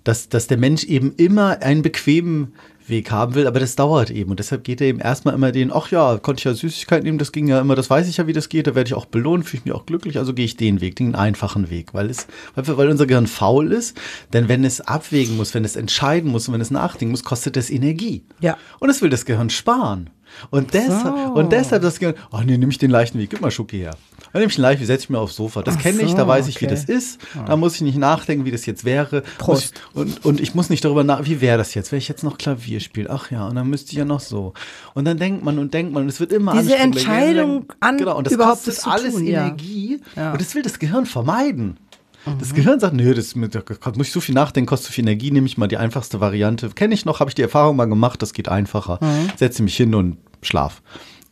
dass, dass der Mensch eben immer einen bequemen Weg haben will, aber das dauert eben. Und deshalb geht er eben erstmal immer den, ach ja, konnte ich ja Süßigkeit nehmen, das ging ja immer, das weiß ich ja, wie das geht, da werde ich auch belohnt, fühle ich mich auch glücklich, also gehe ich den Weg, den einfachen Weg, weil es, weil unser Gehirn faul ist, denn wenn es abwägen muss, wenn es entscheiden muss und wenn es nachdenken muss, kostet es Energie. Ja. Und es will das Gehirn sparen. Und deshalb, so. und deshalb das Gehirn, ach nee, nehme ich den leichten Weg, gib mal Schoki her. Dann nehme ich den leichten Weg, setze ich mir aufs Sofa. Das kenne ich, so, da weiß ich, wie das ist. Da muss ich nicht nachdenken, wie das jetzt wäre. Prost. ich, und, und ich muss nicht darüber nach, wie wäre das jetzt, wenn ich jetzt noch Klavier spiele? Ach ja, und dann müsste ich ja noch so. Und dann denkt man und denkt man, und es wird immer Diese Entscheidung an- genau, und das überhaupt kostet das alles tun. Energie. Ja. Und das will das Gehirn vermeiden. Das Gehirn sagt, nö, das mit, da muss ich so viel nachdenken, kostet so viel Energie, nehme ich mal die einfachste Variante. Kenne ich noch, habe ich die Erfahrung mal gemacht, das geht einfacher. Mhm. Setze mich hin und schlaf.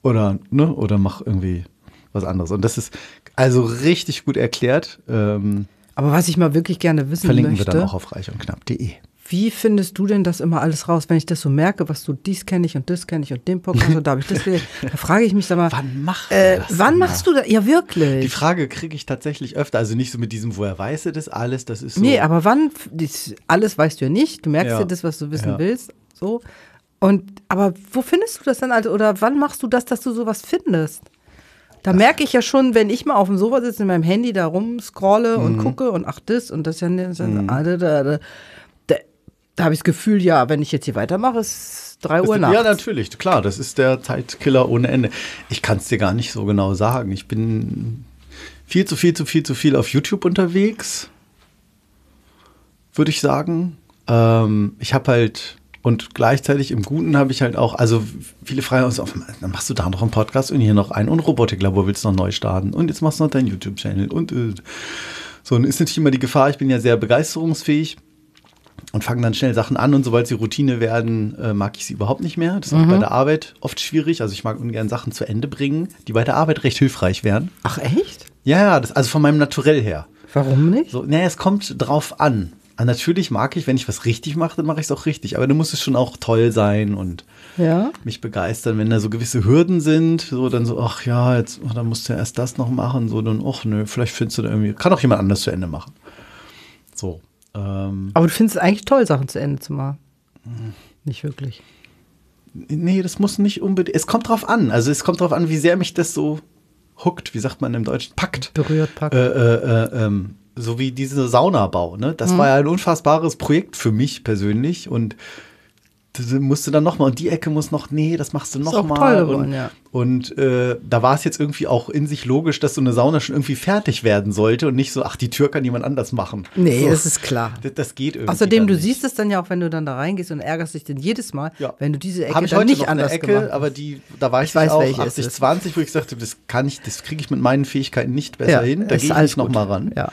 Oder, ne, oder mach irgendwie was anderes. Und das ist also richtig gut erklärt. Ähm, Aber was ich mal wirklich gerne wissen verlinken möchte, wir dann auch auf reichundknapp.de. wie findest du denn das immer alles raus, wenn ich das so merke, was du dies kenne ich und das kenne ich und den Podcast und da habe ich das gelesen, da frage ich mich sag mal, Wann macht äh, das wann machst du das? Ja, wirklich. Die Frage kriege ich tatsächlich öfter. Also nicht so mit diesem, woher weiß er das alles? Das ist so. Nee, aber wann, alles weißt du ja nicht, du merkst Ja. ja das, was du wissen Ja. willst, so. Und, aber wo findest du das dann also, oder wann machst du das, dass du sowas findest? Da merke ich ja schon, wenn ich mal auf dem Sofa sitze, in meinem Handy da rumscrolle Mhm. und gucke und ach das und das ja, das, ja da, habe ich das Gefühl, ja, wenn ich jetzt hier weitermache, ist 3 Uhr nachts. Ja, natürlich, klar, das ist der Zeitkiller ohne Ende. Ich kann es dir gar nicht so genau sagen. Ich bin viel zu viel, zu viel, zu viel auf YouTube unterwegs, würde ich sagen. Ähm, ich habe halt, und gleichzeitig im Guten habe ich halt auch, also viele fragen uns, auf, dann machst du da noch einen Podcast und hier noch einen und Robotiklabor willst du noch neu starten und jetzt machst du noch deinen YouTube-Channel und äh, so, und ist natürlich immer die Gefahr, ich bin ja sehr begeisterungsfähig und fangen dann schnell Sachen an und sobald sie Routine werden, äh, mag ich sie überhaupt nicht mehr. Das ist auch bei der Arbeit oft schwierig. Also ich mag ungern Sachen zu Ende bringen, die bei der Arbeit recht hilfreich wären. Ach echt? Ja, ja, das, also von meinem Naturell her. Warum nicht? So, naja, es kommt drauf an. Ah, Natürlich mag ich, wenn ich was richtig mache, dann mache ich es auch richtig. Aber dann muss es schon auch toll sein und Ja. mich begeistern. Wenn da so gewisse Hürden sind, so dann so, ach ja, jetzt, oh, dann musst du ja erst das noch machen. So, dann, ach nö, vielleicht findest du da irgendwie, kann auch jemand anders zu Ende machen. So. Ähm, Aber du findest es eigentlich toll, Sachen zu Ende zu machen. Mhm. Nicht wirklich. nee, das muss nicht unbedingt, es kommt drauf an. Also es kommt drauf an, wie sehr mich das so huckt, wie sagt man im Deutschen, packt. Berührt, packt. Äh, äh, äh, ähm, so wie diese Saunabau. Ne? Das war ja ein unfassbares Projekt für mich persönlich und das musste dann nochmal und die Ecke muss noch, nee, das machst du nochmal. und ja. und äh, da war es jetzt irgendwie auch in sich logisch, dass so eine Sauna schon irgendwie fertig werden sollte und nicht so, ach, die Tür kann jemand anders machen. nee, so, das ist klar. das, das geht irgendwie. Außerdem, du nicht. siehst es dann ja auch, wenn du dann da reingehst und ärgerst dich dann jedes Mal, Ja. wenn du diese Ecke Habe ich dann heute nicht noch eine anders Ecke, gemacht aber die, da war ich, Ich weiß, auch welche es 80, ist. 20, wo ich gesagt habe, das kann ich, das kriege ich mit meinen Fähigkeiten nicht besser ja, hin. Da gehe ich alles nicht noch gut. mal ran. Ja.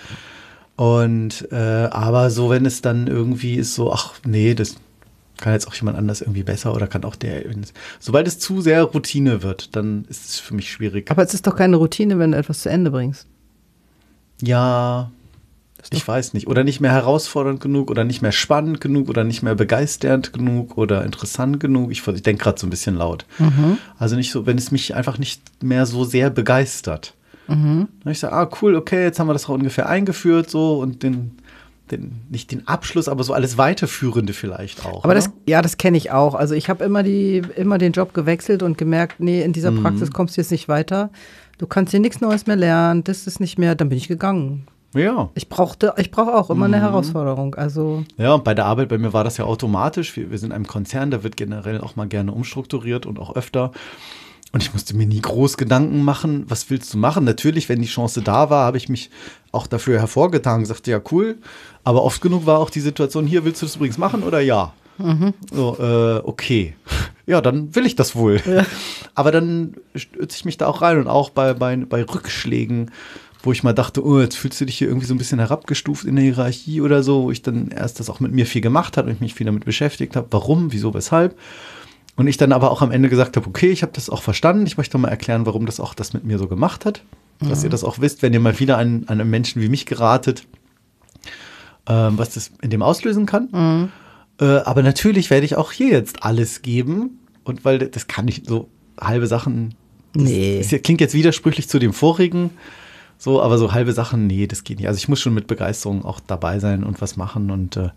Und äh, aber so, wenn es dann irgendwie ist, so, ach nee, das kann jetzt auch jemand anders irgendwie besser oder kann auch der. Sobald es zu sehr Routine wird, dann ist es für mich schwierig. Aber es ist doch keine Routine, wenn du etwas zu Ende bringst. ja, ich weiß nicht. Oder nicht mehr herausfordernd genug oder nicht mehr spannend genug oder nicht mehr begeisternd genug oder interessant genug. Ich, ich denke gerade so ein bisschen laut. Also nicht so, wenn es mich einfach nicht mehr so sehr begeistert. Dann ich sage, ah, cool, okay, jetzt haben wir das auch ungefähr eingeführt, so und den, den, nicht den Abschluss, aber so alles Weiterführende vielleicht auch. Aber ne? das, ja, das kenne ich auch. Also ich habe immer die, immer den Job gewechselt und gemerkt, nee, in Mhm. dieser Praxis kommst du jetzt nicht weiter. Du kannst hier nichts Neues mehr lernen, das ist nicht mehr, dann bin ich gegangen. Ja. Ich brauchte, ich brauche auch immer Mhm. eine Herausforderung. Also Ja, und bei der Arbeit bei mir war das ja automatisch. Wir, wir sind ein Konzern, da wird generell auch mal gerne umstrukturiert und auch öfter. Und ich musste mir nie groß Gedanken machen, was willst du machen? Natürlich, wenn die Chance da war, habe ich mich auch dafür hervorgetan und gesagt, ja, cool. Aber oft genug war auch die Situation, hier, willst du das übrigens machen oder ja? So, äh, okay. Ja, dann will ich das wohl. Aber dann stürze ich mich da auch rein und auch bei, bei, bei Rückschlägen, wo ich mal dachte, oh, jetzt fühlst du dich hier irgendwie so ein bisschen herabgestuft in der Hierarchie oder so, wo ich dann erst das auch mit mir viel gemacht habe und ich mich viel damit beschäftigt habe, warum, wieso, weshalb. Und ich dann aber auch am Ende gesagt habe, okay, ich habe das auch verstanden, ich möchte mal erklären, warum das auch das mit mir so gemacht hat. Dass ihr das auch wisst, wenn ihr mal wieder an, an einen Menschen wie mich geratet, ähm, was das in dem auslösen kann. Äh, aber natürlich werde ich auch hier jetzt alles geben. Und weil das kann ich so halbe Sachen. Das Nee. Ist, klingt jetzt widersprüchlich zu dem vorigen. So, aber so halbe Sachen, nee, das geht nicht. Also ich muss schon mit Begeisterung auch dabei sein und was machen. Und äh,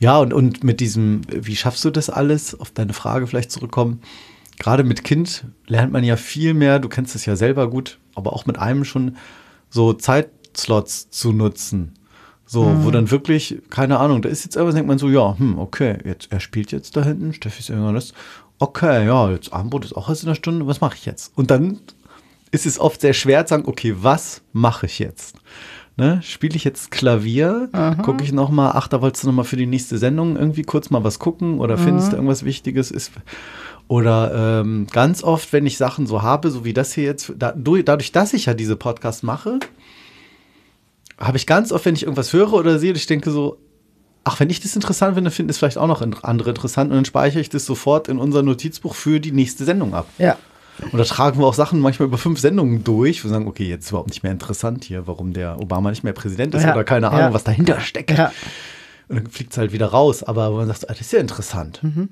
ja, und, und mit diesem, wie schaffst du das alles, auf deine Frage vielleicht zurückkommen. Gerade mit Kind lernt man ja viel mehr, du kennst es ja selber gut, aber auch mit einem schon so Zeitslots zu nutzen. So, wo dann wirklich, keine Ahnung, da ist jetzt irgendwas, denkt man so, ja, hm, okay, jetzt, er spielt jetzt da hinten, Steffi ist irgendwas, okay, ja, jetzt Abendbrot ist auch erst in einer Stunde, was mache ich jetzt? Und dann ist es oft sehr schwer zu sagen, okay, was mache ich jetzt? Ne? Spiele ich jetzt Klavier? Gucke ich noch mal, ach, da wolltest du noch mal für die nächste Sendung irgendwie kurz mal was gucken oder findest du irgendwas Wichtiges? Ist, oder ähm, ganz oft, wenn ich Sachen so habe, so wie das hier jetzt, da, du- dadurch, dass ich ja diese Podcast mache, habe ich ganz oft, wenn ich irgendwas höre oder sehe, ich denke so, ach, wenn ich das interessant finde, finden es vielleicht auch noch andere interessant und dann speichere ich das sofort in unser Notizbuch für die nächste Sendung ab. ja. Und da tragen wir auch Sachen manchmal über fünf Sendungen durch. Wir sagen, okay, jetzt ist überhaupt nicht mehr interessant hier, warum der Obama nicht mehr Präsident ist Ja, oder keine Ahnung, ja. was dahinter steckt. Ja. Und dann fliegt es halt wieder raus. Aber wo man sagt, ah, das ist ja interessant. Mhm.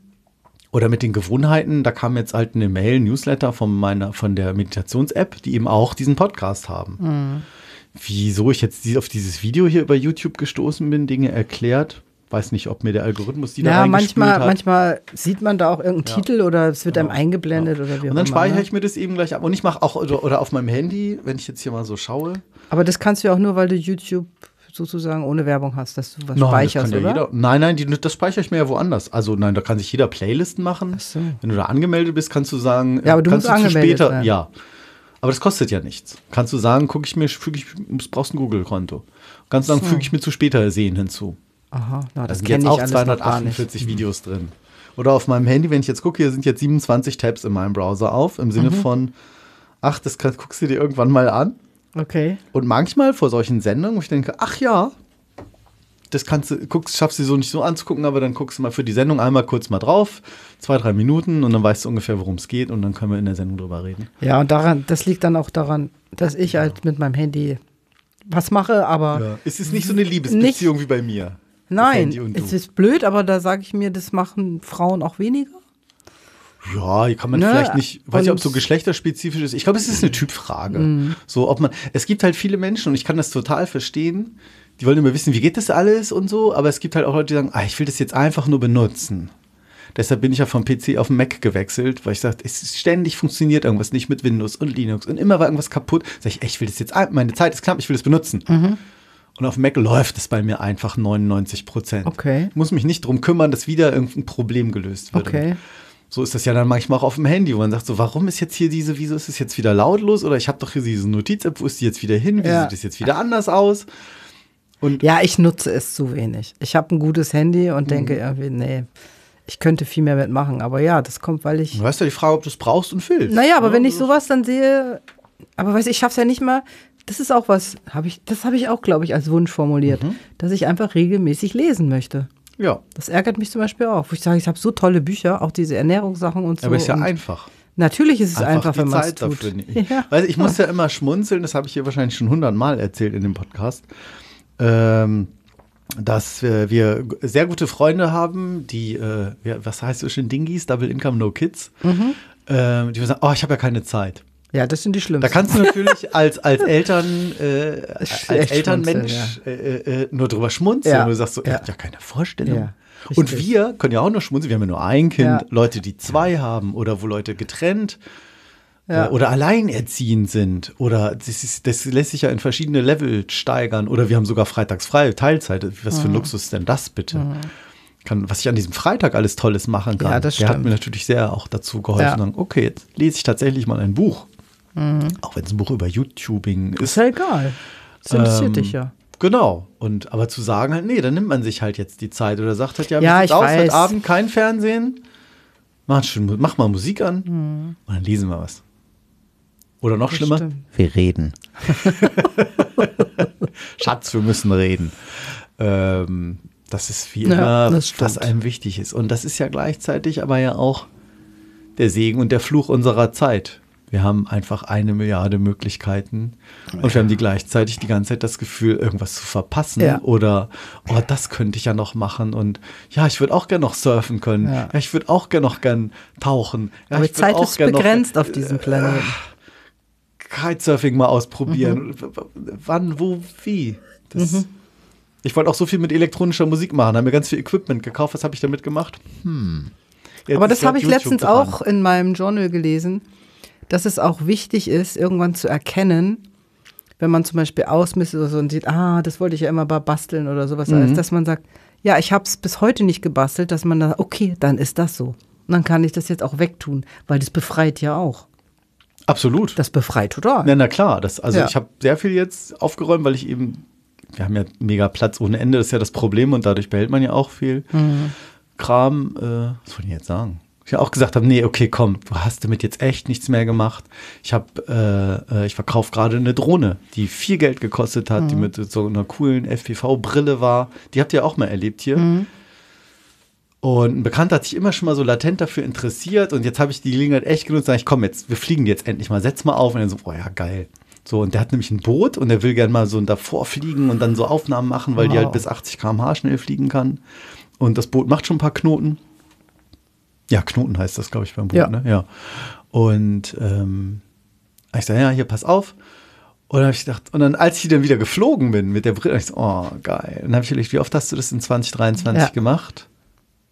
Oder mit den Gewohnheiten, da kam jetzt halt eine Mail, Newsletter von meiner, von der Meditations-App, die eben auch diesen Podcast haben. Mhm. Wieso ich jetzt auf dieses Video hier über YouTube gestoßen bin, Dinge erklärt. Weiß nicht, ob mir der Algorithmus die da Ja, reingespült manchmal, hat. manchmal sieht man da auch irgendeinen Ja. Titel oder es wird einem Genau. eingeblendet oder wie Und dann speichere ne? ich mir das eben gleich ab. Und ich mache auch, oder, oder auf meinem Handy, wenn ich jetzt hier mal so schaue. Aber das kannst du ja auch nur, weil du YouTube sozusagen ohne Werbung hast, dass du was Nein, speicherst, ja oder? jeder. Nein, nein, die, das speichere ich mir ja woanders. Also nein, da kann sich jeder Playlisten machen. Ach so. Wenn du da angemeldet bist, kannst du sagen, Ja, aber du kannst musst zu angemeldet später, sein. ja. Aber das kostet ja nichts. Kannst du sagen, gucke ich mir, füge ich, du brauchst ein Google-Konto. Kannst du sagen, füge ich mir zu später sehen hinzu. Aha, na, Da das sind kenne jetzt auch alles noch gar nicht. 248 Videos drin. Oder auf meinem Handy, wenn ich jetzt gucke, hier sind jetzt 27 Tabs in meinem Browser auf, im Mhm. Sinne von, ach, das kann, guckst du dir irgendwann mal an. Okay. Und manchmal vor solchen Sendungen, wo ich denke, ach ja, das kannst du, guckst, schaffst du so nicht so anzugucken, aber dann guckst du mal für die Sendung einmal kurz mal drauf, zwei, drei Minuten und dann weißt du ungefähr, worum es geht und dann können wir in der Sendung drüber reden. Ja, und daran, das liegt dann auch daran, dass ich halt mit meinem Handy was mache, aber Ja. Es ist nicht so eine Liebesbeziehung wie bei mir. Nein, es ist blöd, aber da sage ich mir, das machen Frauen auch weniger. Ja, hier kann man Ne? vielleicht nicht, weiß nicht, ob es so geschlechterspezifisch ist. Ich glaube, es ist eine Typfrage. Mhm. So, ob man, es gibt halt viele Menschen und ich kann das total verstehen. Die wollen immer wissen, wie geht das alles und so, aber es gibt halt auch Leute, die sagen, ah, ich will das jetzt einfach nur benutzen. Deshalb bin ich ja vom PC auf den Mac gewechselt, weil ich sagte, es ist ständig funktioniert irgendwas nicht mit Windows und Linux und immer war irgendwas kaputt. Sag ich, ey, ich will das jetzt, ein- meine Zeit ist knapp, ich will das benutzen. Mhm. Und auf Mac läuft es bei mir einfach 99 Prozent. Okay. Ich muss mich nicht drum kümmern, dass wieder irgendein Problem gelöst wird. Okay. So ist das ja dann manchmal auch auf dem Handy, wo man sagt so, warum ist jetzt hier diese, wieso ist es jetzt wieder lautlos? Oder ich habe doch hier diese Notiz-App, wo ist die jetzt wieder hin? Wie Ja. sieht es jetzt wieder anders aus? Und Ja, ich nutze es zu wenig. Ich habe ein gutes Handy und denke irgendwie, nee, ich könnte viel mehr mitmachen. Aber ja, das kommt, weil ich. du hast ja die Frage, ob du es brauchst und willst. Naja, aber Ja, wenn ich sowas dann sehe, aber weiß ich, ich schaff's ja nicht mal. Das ist auch was, habe ich, das habe ich auch, glaube ich, als Wunsch formuliert, Mhm. dass ich einfach regelmäßig lesen möchte. Ja, Das ärgert mich zum Beispiel auch, wo ich sage, ich habe so tolle Bücher, auch diese Ernährungssachen und so. aber ist ja einfach. Natürlich ist es einfach, die wenn man es tut. dafür nicht. Ja. Weißt, ich muss ja immer schmunzeln, das habe ich hier wahrscheinlich schon hundertmal erzählt in dem Podcast, ähm, dass äh, wir sehr gute Freunde haben, die, äh, was heißt so schön, Dingis, Double Income, No Kids, Mhm. ähm, die sagen, oh, ich habe ja keine Zeit. Ja, das sind die Da schlimmsten. kannst du natürlich als, als Eltern, äh, als Elternmensch schmunzeln, äh, äh, nur drüber schmunzeln. Ja. Und du sagst so, Ja. ich ja keine Vorstellung. Ja, und wir können ja auch nur schmunzeln. Wir haben ja nur ein Kind. Ja. Leute, die zwei haben oder wo Leute getrennt Ja. äh, oder alleinerziehend sind. Oder das, ist, das lässt sich ja in verschiedene Level steigern. Oder wir haben sogar freitags frei, Teilzeit. Was Mhm. für ein Luxus ist denn das bitte? Kann, was ich an diesem Freitag alles Tolles machen kann. Ja, das Der hat mir natürlich sehr auch dazu geholfen. Ja. Mhm. Sagen, okay, jetzt lese ich tatsächlich mal ein Buch. Auch wenn es ein Buch über YouTubing ist ist. ja egal. Das interessiert Ähm, dich ja. Genau. Und aber zu sagen halt, nee, dann nimmt man sich halt jetzt die Zeit oder sagt halt, ja, Ja, sieht's ich aus? weiß. Heute Abend kein Fernsehen. Mach, schön, mach mal Musik an Mhm. und dann lesen wir was. Oder noch schlimmer, stimmt. wir reden. Schatz, wir müssen reden. Ähm, das ist wie Ja, immer, das was einem wichtig ist. Und das ist ja gleichzeitig aber ja auch der Segen und der Fluch unserer Zeit. Wir haben einfach eine Milliarde Möglichkeiten und wir haben die gleichzeitig die ganze Zeit das Gefühl, irgendwas zu verpassen Ja. oder, oh, das könnte ich ja noch machen und ja, ich würde auch gern noch surfen können. Ja. Ja, ich würde auch gern noch gern tauchen. Ja, Aber die Zeit ist gern noch äh, begrenzt auf diesem Planeten. Kitesurfing mal ausprobieren. Mhm. Wann, wo, wie? Das, Ich wollte auch so viel mit elektronischer Musik machen, habe mir ganz viel Equipment gekauft. Was habe ich damit gemacht? Hm. Jetzt Aber das habe ich YouTube letztens dran. auch in meinem Journal gelesen, dass es auch wichtig ist, irgendwann zu erkennen, wenn man zum Beispiel ausmisst oder so und sieht, ah, das wollte ich ja immer mal basteln oder sowas, Mhm. alles, dass man sagt, ja, ich habe es bis heute nicht gebastelt, dass man dann, okay, dann ist das so. Und dann kann ich das jetzt auch wegtun, weil das befreit ja auch. Absolut. Das befreit total. Na, na klar, das, also Ja. ich habe sehr viel jetzt aufgeräumt, weil ich eben, wir haben ja mega Platz ohne Ende, das ist ja das Problem und dadurch behält man ja auch viel Mhm. Kram. Äh, was wollte ich jetzt sagen? Ich auch gesagt habe, nee, okay, komm, du hast damit jetzt echt nichts mehr gemacht. Ich habe, äh, äh, ich verkaufe gerade eine Drohne, die viel Geld gekostet hat, Mhm. die mit so einer coolen FPV-Brille war. Die habt ihr auch mal erlebt hier. Mhm. Und ein Bekannter hat sich immer schon mal so latent dafür interessiert und jetzt habe ich die Gelegenheit echt genutzt, sag ich, komm jetzt, wir fliegen jetzt endlich mal, setz mal auf und er so, oh ja, geil. So, und der hat nämlich ein Boot und der will gerne mal so davor fliegen und dann so Aufnahmen machen, weil die Wow. halt bis 80 km/h schnell fliegen kann. Und das Boot macht schon ein paar Knoten. Ja, Knoten heißt das, glaube ich, beim Boot, Ja. ne? Ja. Und ähm, ich sage, ja, hier, pass auf. Und dann habe ich gedacht, und dann, als ich dann wieder geflogen bin mit der Brille, ich so, oh, geil. Und dann habe ich überlegt, wie oft hast du das in 2023 Ja. gemacht?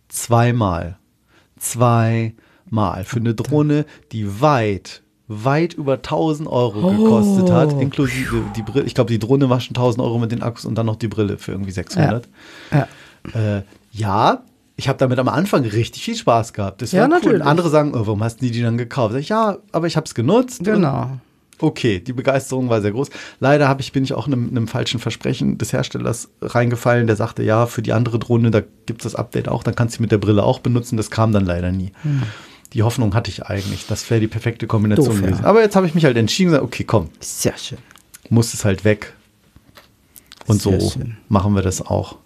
Zweimal. Zweimal. Für eine Drohne, die weit, weit über 1000 Euro gekostet hat, Oh. inklusive die Brille. Ich glaube, die Drohne war schon 1000 Euro mit den Akkus und dann noch die Brille für irgendwie 600. Ja. Äh, ja, ich habe damit am Anfang richtig viel Spaß gehabt. Das war Ja, cool. natürlich. Und andere sagen, oh, warum hast du die dann gekauft? Ich, ja, aber ich habe es genutzt. Genau. Okay, die Begeisterung war sehr groß. Leider habe ich, bin ich auch einem, einem falschen Versprechen des Herstellers reingefallen, der sagte, ja, für die andere Drohne, da gibt es das Update auch, dann kannst du sie mit der Brille auch benutzen. Das kam dann leider nie. Die Hoffnung hatte ich eigentlich. Das wäre die perfekte Kombination Doof, ja. gewesen. Aber jetzt habe ich mich halt entschieden, gesagt, okay, komm, Sehr schön. muss es halt weg. Und Sehr so schön. machen wir das auch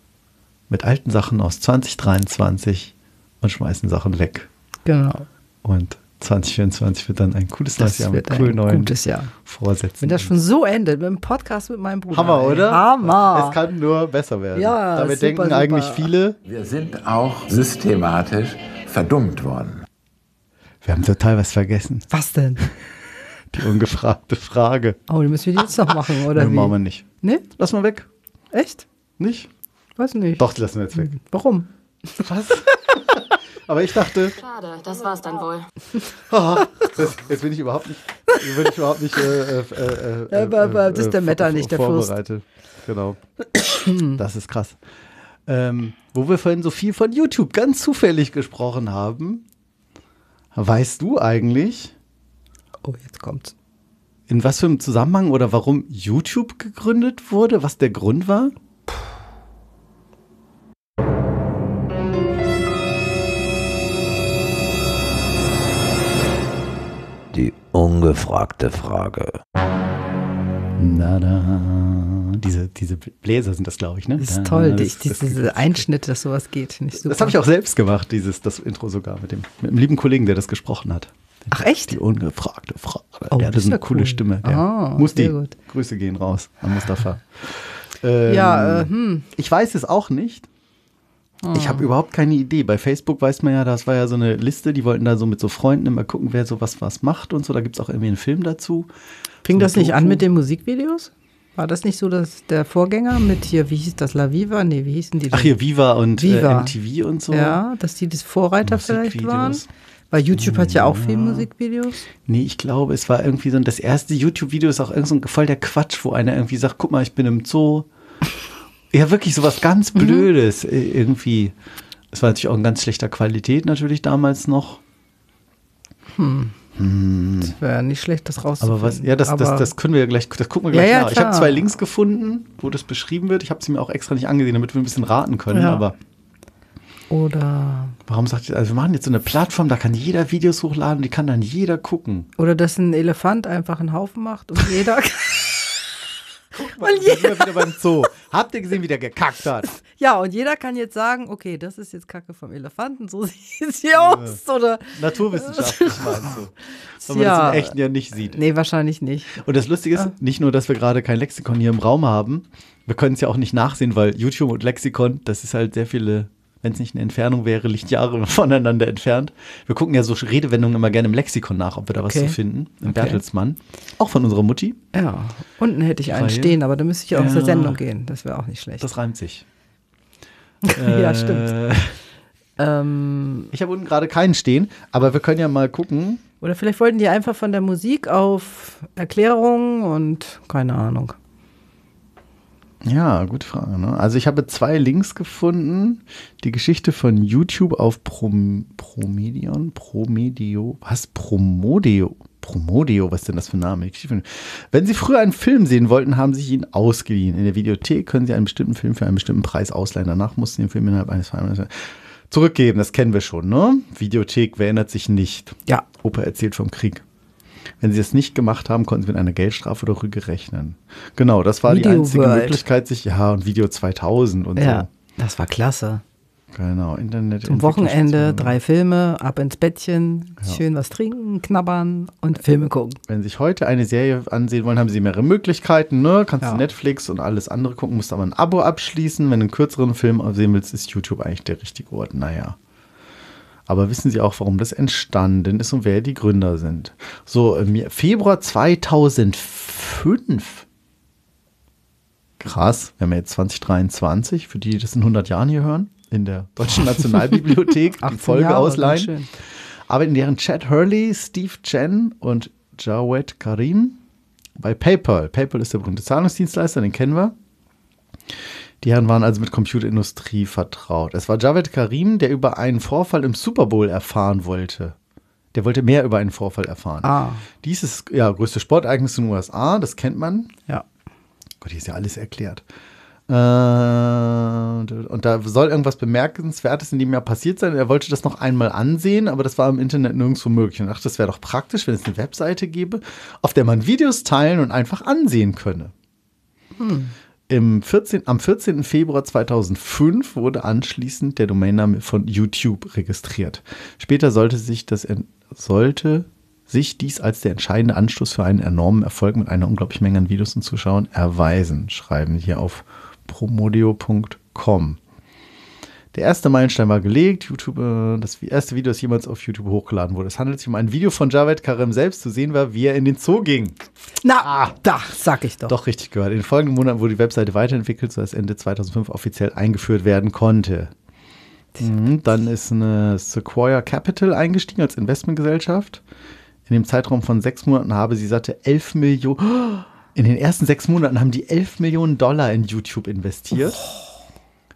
mit alten Sachen aus 2023 und schmeißen Sachen weg. Genau. Und 2024 wird dann ein cooles neues Das Jahr mit coolen ein neuen gutes Jahr. Vorsätzen. Wenn das schon so endet, mit dem Podcast mit meinem Bruder. Hammer, oder? Hammer. Es kann nur besser werden. Ja, Damit super, denken super. eigentlich viele, Wir sind auch systematisch verdummt worden. wir haben total was vergessen. Was denn? Die ungefragte Frage. Oh, die müssen wir jetzt noch machen, oder Nee, wie? machen wir nicht. Nee? Lass mal weg. Echt? Nicht? Weiß nicht. Doch, die lassen wir jetzt weg. Warum? Was? Aber ich dachte, Schade, das war's dann wohl. das, jetzt bin ich überhaupt nicht, bin ich überhaupt nicht äh, äh, äh, äh, Aber- aber das ist der äh, Meta, nicht der vorbereitet. Genau. Das ist krass. Ähm, wo wir vorhin so viel von YouTube ganz zufällig gesprochen haben, weißt du eigentlich, Oh, jetzt kommt's. in was für einem Zusammenhang oder warum YouTube gegründet wurde, was der Grund war? Ungefragte Frage. Na da. Diese, diese Bläser sind das, glaube ich, ne? Das Da, ist toll, das- die, das- diese Einschnitte, dass sowas geht. Das habe ich auch selbst gemacht, dieses, das Intro sogar, mit dem, mit dem lieben Kollegen, der das gesprochen hat. Ach, echt? Die ungefragte Frage. Oh, der das hatte so eine ja coole cool. Stimme. Der Ah, Musti, sehr gut. Grüße gehen raus an Mustafa. Ähm, Ja, äh, hm. Ich weiß es auch nicht. Ich Ah. habe überhaupt keine Idee. Bei Facebook weiß man ja, das war ja so eine Liste, die wollten da so mit so Freunden immer gucken, wer sowas was macht und so. Da gibt es auch irgendwie einen Film dazu. Fing so das nicht an Doku. mit den Musikvideos? War das nicht so dass der Vorgänger mit hier, wie hieß das, La Viva? Nee, wie hießen die denn? Ach hier, Viva und Viva. Äh, MTV und so. Ja, dass die das Vorreiter vielleicht waren? Weil YouTube hat ja auch viel Musikvideos. Nee, ich glaube, es war irgendwie so, das erste YouTube-Video ist auch irgend so ein voll der Quatsch, wo einer irgendwie sagt, guck mal, ich bin im Zoo. Ja, wirklich sowas ganz Mhm. Blödes äh, irgendwie. Es war natürlich auch in ganz schlechter Qualität natürlich damals noch. Das wäre nicht schlecht, das rauszufinden. Aber was, ja, das, das, das können wir ja gleich, das gucken wir Ja, gleich ja, nach. Ich habe zwei Links gefunden, wo das beschrieben wird. Ich habe sie mir auch extra nicht angesehen, damit wir ein bisschen raten können. Ja. Aber Oder, warum sagt ihr, also wir machen jetzt so eine Plattform, da kann jeder Videos hochladen, die kann dann jeder gucken. oder dass ein Elefant einfach einen Haufen macht und jeder. Weil jeder sind wir wieder beim Zoo. Habt ihr gesehen, wie der gekackt hat? ja, und jeder kann jetzt sagen, okay, das ist jetzt Kacke vom Elefanten, so sieht sie aus. Oder. Naturwissenschaftlich meinst du? Weil man Ja. das im Echten ja nicht sieht. Nee, wahrscheinlich nicht. Und das Lustige ist, nicht nur, dass wir gerade kein Lexikon hier im Raum haben, wir können es ja auch nicht nachsehen, weil YouTube und Lexikon, das ist halt sehr viele, wenn es nicht eine Entfernung wäre, Lichtjahre voneinander entfernt. Wir gucken ja so Redewendungen immer gerne im Lexikon nach, ob wir da was Okay. zu finden. Im Okay. Bertelsmann. Auch von unserer Mutti. Ja. Unten hätte ich einen Reihe. stehen, aber da müsste ich auch Ja. zur Sendung gehen. Das wäre auch nicht schlecht. Das reimt sich. Ja, Äh, stimmt. Ähm, Ich habe unten gerade keinen stehen, aber wir können ja mal gucken. oder vielleicht wollten die einfach von der Musik auf Erklärungen und keine Ahnung. Ja, gute Frage. Ne? Also ich habe zwei Links gefunden. Die Geschichte von YouTube auf Prom Promedion, Promedio, was? Promodio. Promodio, was ist denn das für ein Name? Wenn Sie früher einen Film sehen wollten, haben Sie ihn ausgeliehen. In der Videothek können Sie einen bestimmten Film für einen bestimmten Preis ausleihen. Danach mussten Sie den Film innerhalb eines Films zurückgeben. Das kennen wir schon, ne? Videothek, wer erinnert sich nicht? Ja. Opa erzählt vom Krieg. Wenn sie es nicht gemacht haben, konnten sie mit einer Geldstrafe oder Rüge rechnen. Genau, das war die Video einzige World. Möglichkeit, sich, ja, und Video 2000 und Ja, das war klasse. so. Genau, Internet. Zum Wochenende drei Filme, ab ins Bettchen, schön was trinken, knabbern und Filme gucken. Wenn Sie sich heute eine Serie ansehen wollen, haben Sie mehrere Möglichkeiten. Ne? Kannst Ja. du Netflix und alles andere gucken, musst aber ein Abo abschließen. Wenn du einen kürzeren Film sehen willst, ist YouTube eigentlich der richtige Ort. Naja. Aber wissen Sie auch, warum das entstanden ist und wer die Gründer sind? So, im Februar 2005. Krass, wir haben ja jetzt 2023, für die, die das in 100 Jahren hier hören, in der Deutschen Nationalbibliothek, die 18 Folge Jahre, ausleihen. Aber in deren Chad Hurley, Steve Chen und Jawed Karim bei PayPal. PayPal ist der berühmte Zahlungsdienstleister, den kennen wir. Die Herren waren also mit Computerindustrie vertraut. Es war Javed Karim, der über einen Vorfall im Super Bowl erfahren wollte. Der wollte mehr über einen Vorfall erfahren. Ah. Dies ist ja größte Sportereignis in den USA, das kennt man. Ja. Gott, hier ist ja alles erklärt. Äh, und da soll irgendwas Bemerkenswertes in dem Jahr passiert sein. Er wollte das noch einmal ansehen, aber das war im Internet nirgendwo möglich. Und dachte, das wäre doch praktisch, wenn es eine Webseite gäbe, auf der man Videos teilen und einfach ansehen könne. Im 14, am 14. Februar 2005 wurde anschließend der Domainname von YouTube registriert. Später sollte sich, das, sollte sich dies als der entscheidende Anstoß für einen enormen Erfolg mit einer unglaublichen Menge an Videos und Zuschauern erweisen, schreiben hier auf promodio.com. Der erste Meilenstein war gelegt. YouTube, äh, das erste Video, das jemals auf YouTube hochgeladen wurde. Es handelt sich um ein Video von Javed Karem selbst. Zu sehen war, wie er in den Zoo ging. Na, ah, da sag ich doch. Doch richtig gehört. In den folgenden Monaten wurde die Webseite weiterentwickelt, sodass Ende 2005 offiziell eingeführt werden konnte. Mhm, dann ist eine Sequoia Capital eingestiegen als Investmentgesellschaft. In dem Zeitraum von sechs Monaten habe sie satte 11 Millionen. In den ersten sechs Monaten haben die 11 Millionen Dollar in YouTube investiert. Oh.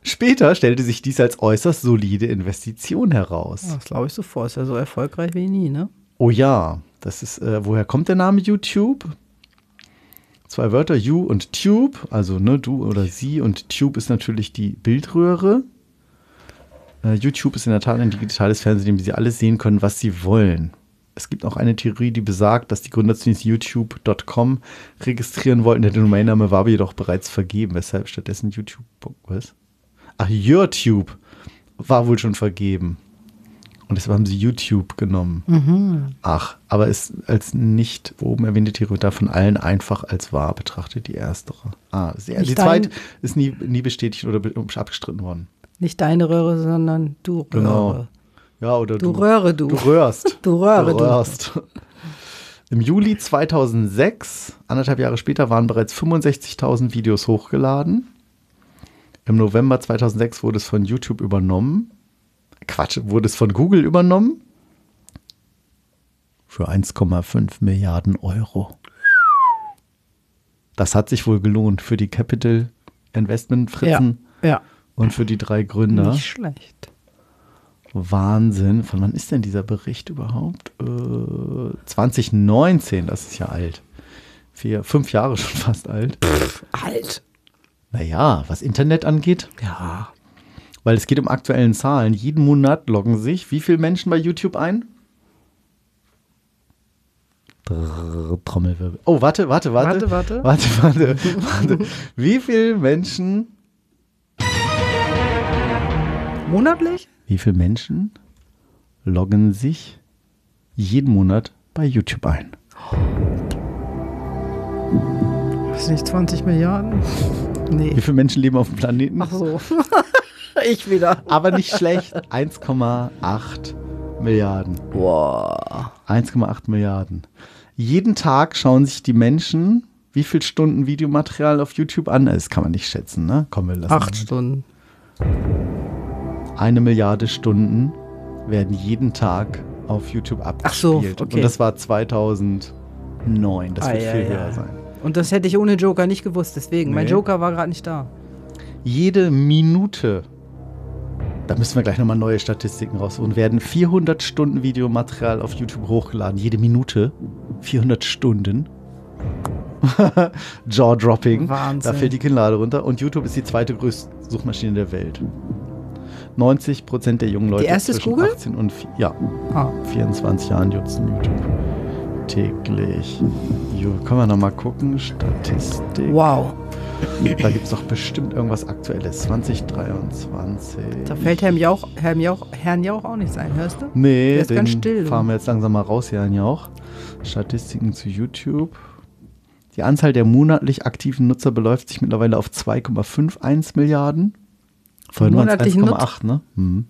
Später stellte sich dies als äußerst solide Investition heraus. Das glaube ich sofort. Ist ja so erfolgreich wie nie, ne? Oh ja, das ist, äh, woher kommt der Name YouTube? Zwei Wörter, you und tube, also ne, du oder sie und tube ist natürlich die Bildröhre. Äh, YouTube ist in der Tat ein digitales Fernsehen, in dem sie alles sehen können, was sie wollen. Es gibt auch eine Theorie, die besagt, dass die Gründer zunächst youtube.com registrieren wollten. Der Domainname war aber jedoch bereits vergeben, weshalb stattdessen YouTube. Was? Ach, YouTube war wohl schon vergeben. Und deshalb haben sie YouTube genommen. Mhm. Ach, aber ist als nicht oben erwähnte Theorie da von allen einfach als wahr betrachtet, die erstere. Ah, sehr. die zweite ist nie, nie bestätigt oder abgestritten worden. Nicht deine Röhre, sondern du Röhre. Genau. Ja, oder du. Du Röhre, du. Du röhrst. du Röhre, du. Röhrst. Im Juli 2006, anderthalb Jahre später, waren bereits 65.000 Videos hochgeladen. Im November 2006 wurde es von YouTube übernommen. Quatsch, wurde es von Google übernommen? Für 1,5 Milliarden Euro. Das hat sich wohl gelohnt für die Capital Investment Fritzen ja, ja. und für die drei Gründer. Nicht schlecht. Wahnsinn. Von wann ist denn dieser Bericht überhaupt? Äh, 2019, das ist ja alt. Vier, fünf Jahre schon fast alt. Pff, alt. Naja, was Internet angeht. Ja. Weil es geht um aktuellen Zahlen. Jeden Monat loggen sich wie viele Menschen bei YouTube ein? Trommelwirbel. Oh, warte, warte, warte. Warte, warte. Warte, warte. warte. Wie viele Menschen. Monatlich? Wie viele Menschen loggen sich jeden Monat bei YouTube ein? Weiß nicht, 20 Milliarden? Nee. Wie viele Menschen leben auf dem Planeten? Ach so. ich wieder. Aber nicht schlecht. 1,8 Milliarden. Boah. 1,8 Milliarden. Jeden Tag schauen sich die Menschen wie viele Stunden Videomaterial auf YouTube an? Das kann man nicht schätzen, ne? Komm, wir lassen. Acht Stunden. Eine Milliarde Stunden werden jeden Tag auf YouTube abgespielt. Ach so, okay. Und das war 2009. Das ah, wird ja, viel ja. höher sein. Und das hätte ich ohne Joker nicht gewusst, deswegen. Nee. Mein Joker war gerade nicht da. Jede Minute, da müssen wir gleich nochmal neue Statistiken rausholen, werden 400 Stunden Videomaterial auf YouTube hochgeladen. Jede Minute. 400 Stunden. Jaw-dropping. Wahnsinn. Da fällt die Kinnlade runter. Und YouTube ist die zweite größte Suchmaschine der Welt. 90 Prozent der jungen Leute zwischen Google? 18 und ja, ah. 24 Jahren nutzen YouTube täglich. Jo, können wir noch mal gucken. Statistik. Wow. Da gibt es doch bestimmt irgendwas Aktuelles. 2023. Da fällt Herrn Jauch, Herrn Jauch, Herrn Jauch auch nicht sein, hörst du? Nee, Der ist ganz still. fahren wir jetzt langsam mal raus, Herrn Jauch. Statistiken zu YouTube. Die Anzahl der monatlich aktiven Nutzer beläuft sich mittlerweile auf 2,51 Milliarden. Vorhin waren es 1,8, ne? Hm.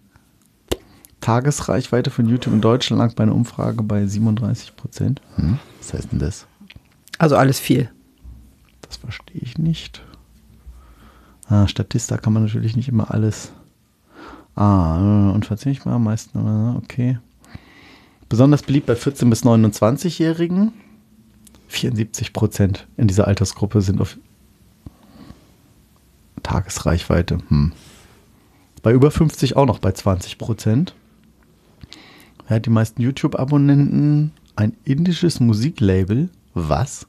Tagesreichweite von YouTube in Deutschland lag bei einer Umfrage bei 37 Prozent. Hm. Was heißt denn das? Also alles viel. Das verstehe ich nicht. Ah, Statista kann man natürlich nicht immer alles. Ah, unverzichtbar, meistens, okay. Besonders beliebt bei 14- bis 29-Jährigen. 74 Prozent in dieser Altersgruppe sind auf Tagesreichweite. Hm. Bei über 50 auch noch bei 20 Prozent. Er hat die meisten YouTube-Abonnenten. Ein indisches Musiklabel. Was?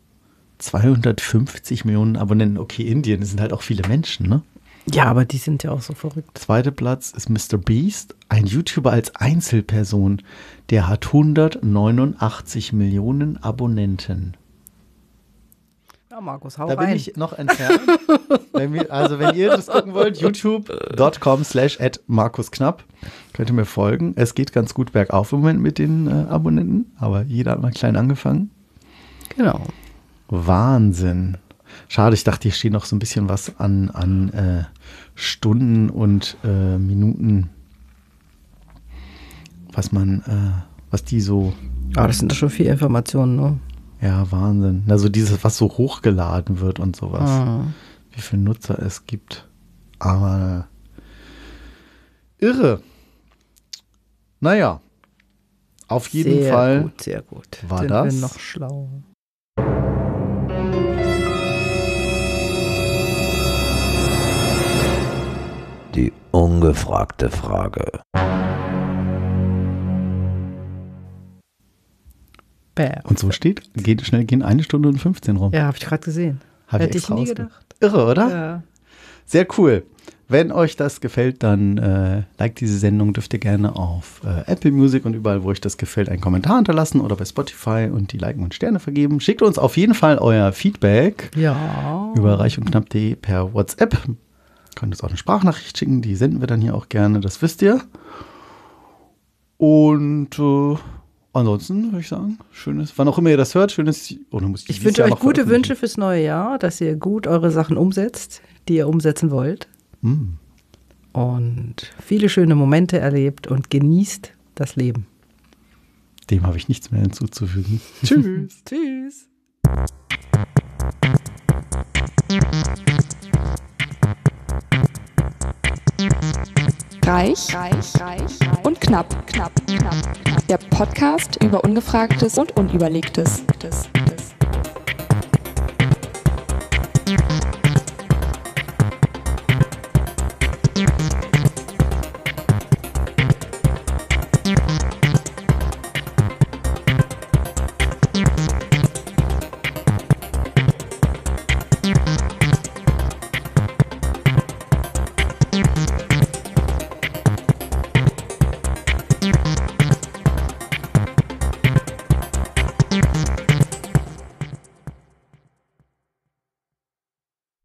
250 Millionen Abonnenten. Okay, Indien, das sind halt auch viele Menschen, ne? Ja, aber die sind ja auch so verrückt. Zweiter Platz ist Mr. Beast, ein YouTuber als Einzelperson. Der hat 189 Millionen Abonnenten. Ja, Markus, hau Da bin rein. ich noch entfernt. wenn wir, also wenn ihr das gucken wollt, youtube.com slash at Markus Knapp. Könnt ihr mir folgen. Es geht ganz gut bergauf im Moment mit den äh, Abonnenten, aber jeder hat mal klein angefangen. Genau. Wahnsinn. Schade, ich dachte, hier steht noch so ein bisschen was an, an äh, Stunden und äh, Minuten, was man, äh, was die so, Aber das sind doch schon viele Informationen, ne? ja, Wahnsinn. Also dieses, was so hochgeladen wird und sowas. Ah. wie viele Nutzer es gibt. Aber irre. Naja, auf jeden sehr Fall. gut, sehr gut. war Sind das- wir noch schlau. Die ungefragte Frage. Bam. Und so steht, geht schnell gehen eine Stunde und 15 rum. Ja, habe ich gerade gesehen. Hab Hätte ich extra nie gedacht. Irre, oder? Ja. Sehr cool. Wenn euch das gefällt, dann äh, liked diese Sendung. Dürft ihr gerne auf äh, Apple Music und überall, wo euch das gefällt, einen Kommentar hinterlassen oder bei Spotify und die Liken und Sterne vergeben. Schickt uns auf jeden Fall euer Feedback ja. über reichundknapp.de per WhatsApp. Könnt uns auch eine Sprachnachricht schicken, die senden wir dann hier auch gerne, das wisst ihr. Und äh, ansonsten würde ich sagen, schönes, wann auch immer ihr das hört, schönes. Oh, muss Ich dieses wünsche euch gute. Wünsche fürs neue Jahr, dass ihr gut eure Sachen umsetzt, die ihr umsetzen wollt. Mm. Und viele schöne Momente erlebt und genießt das Leben. Dem habe ich nichts mehr hinzuzufügen. Tschüss. Tschüss. Reich, reich, reich und knapp, knapp, knapp. Der Podcast über Ungefragtes und Unüberlegtes.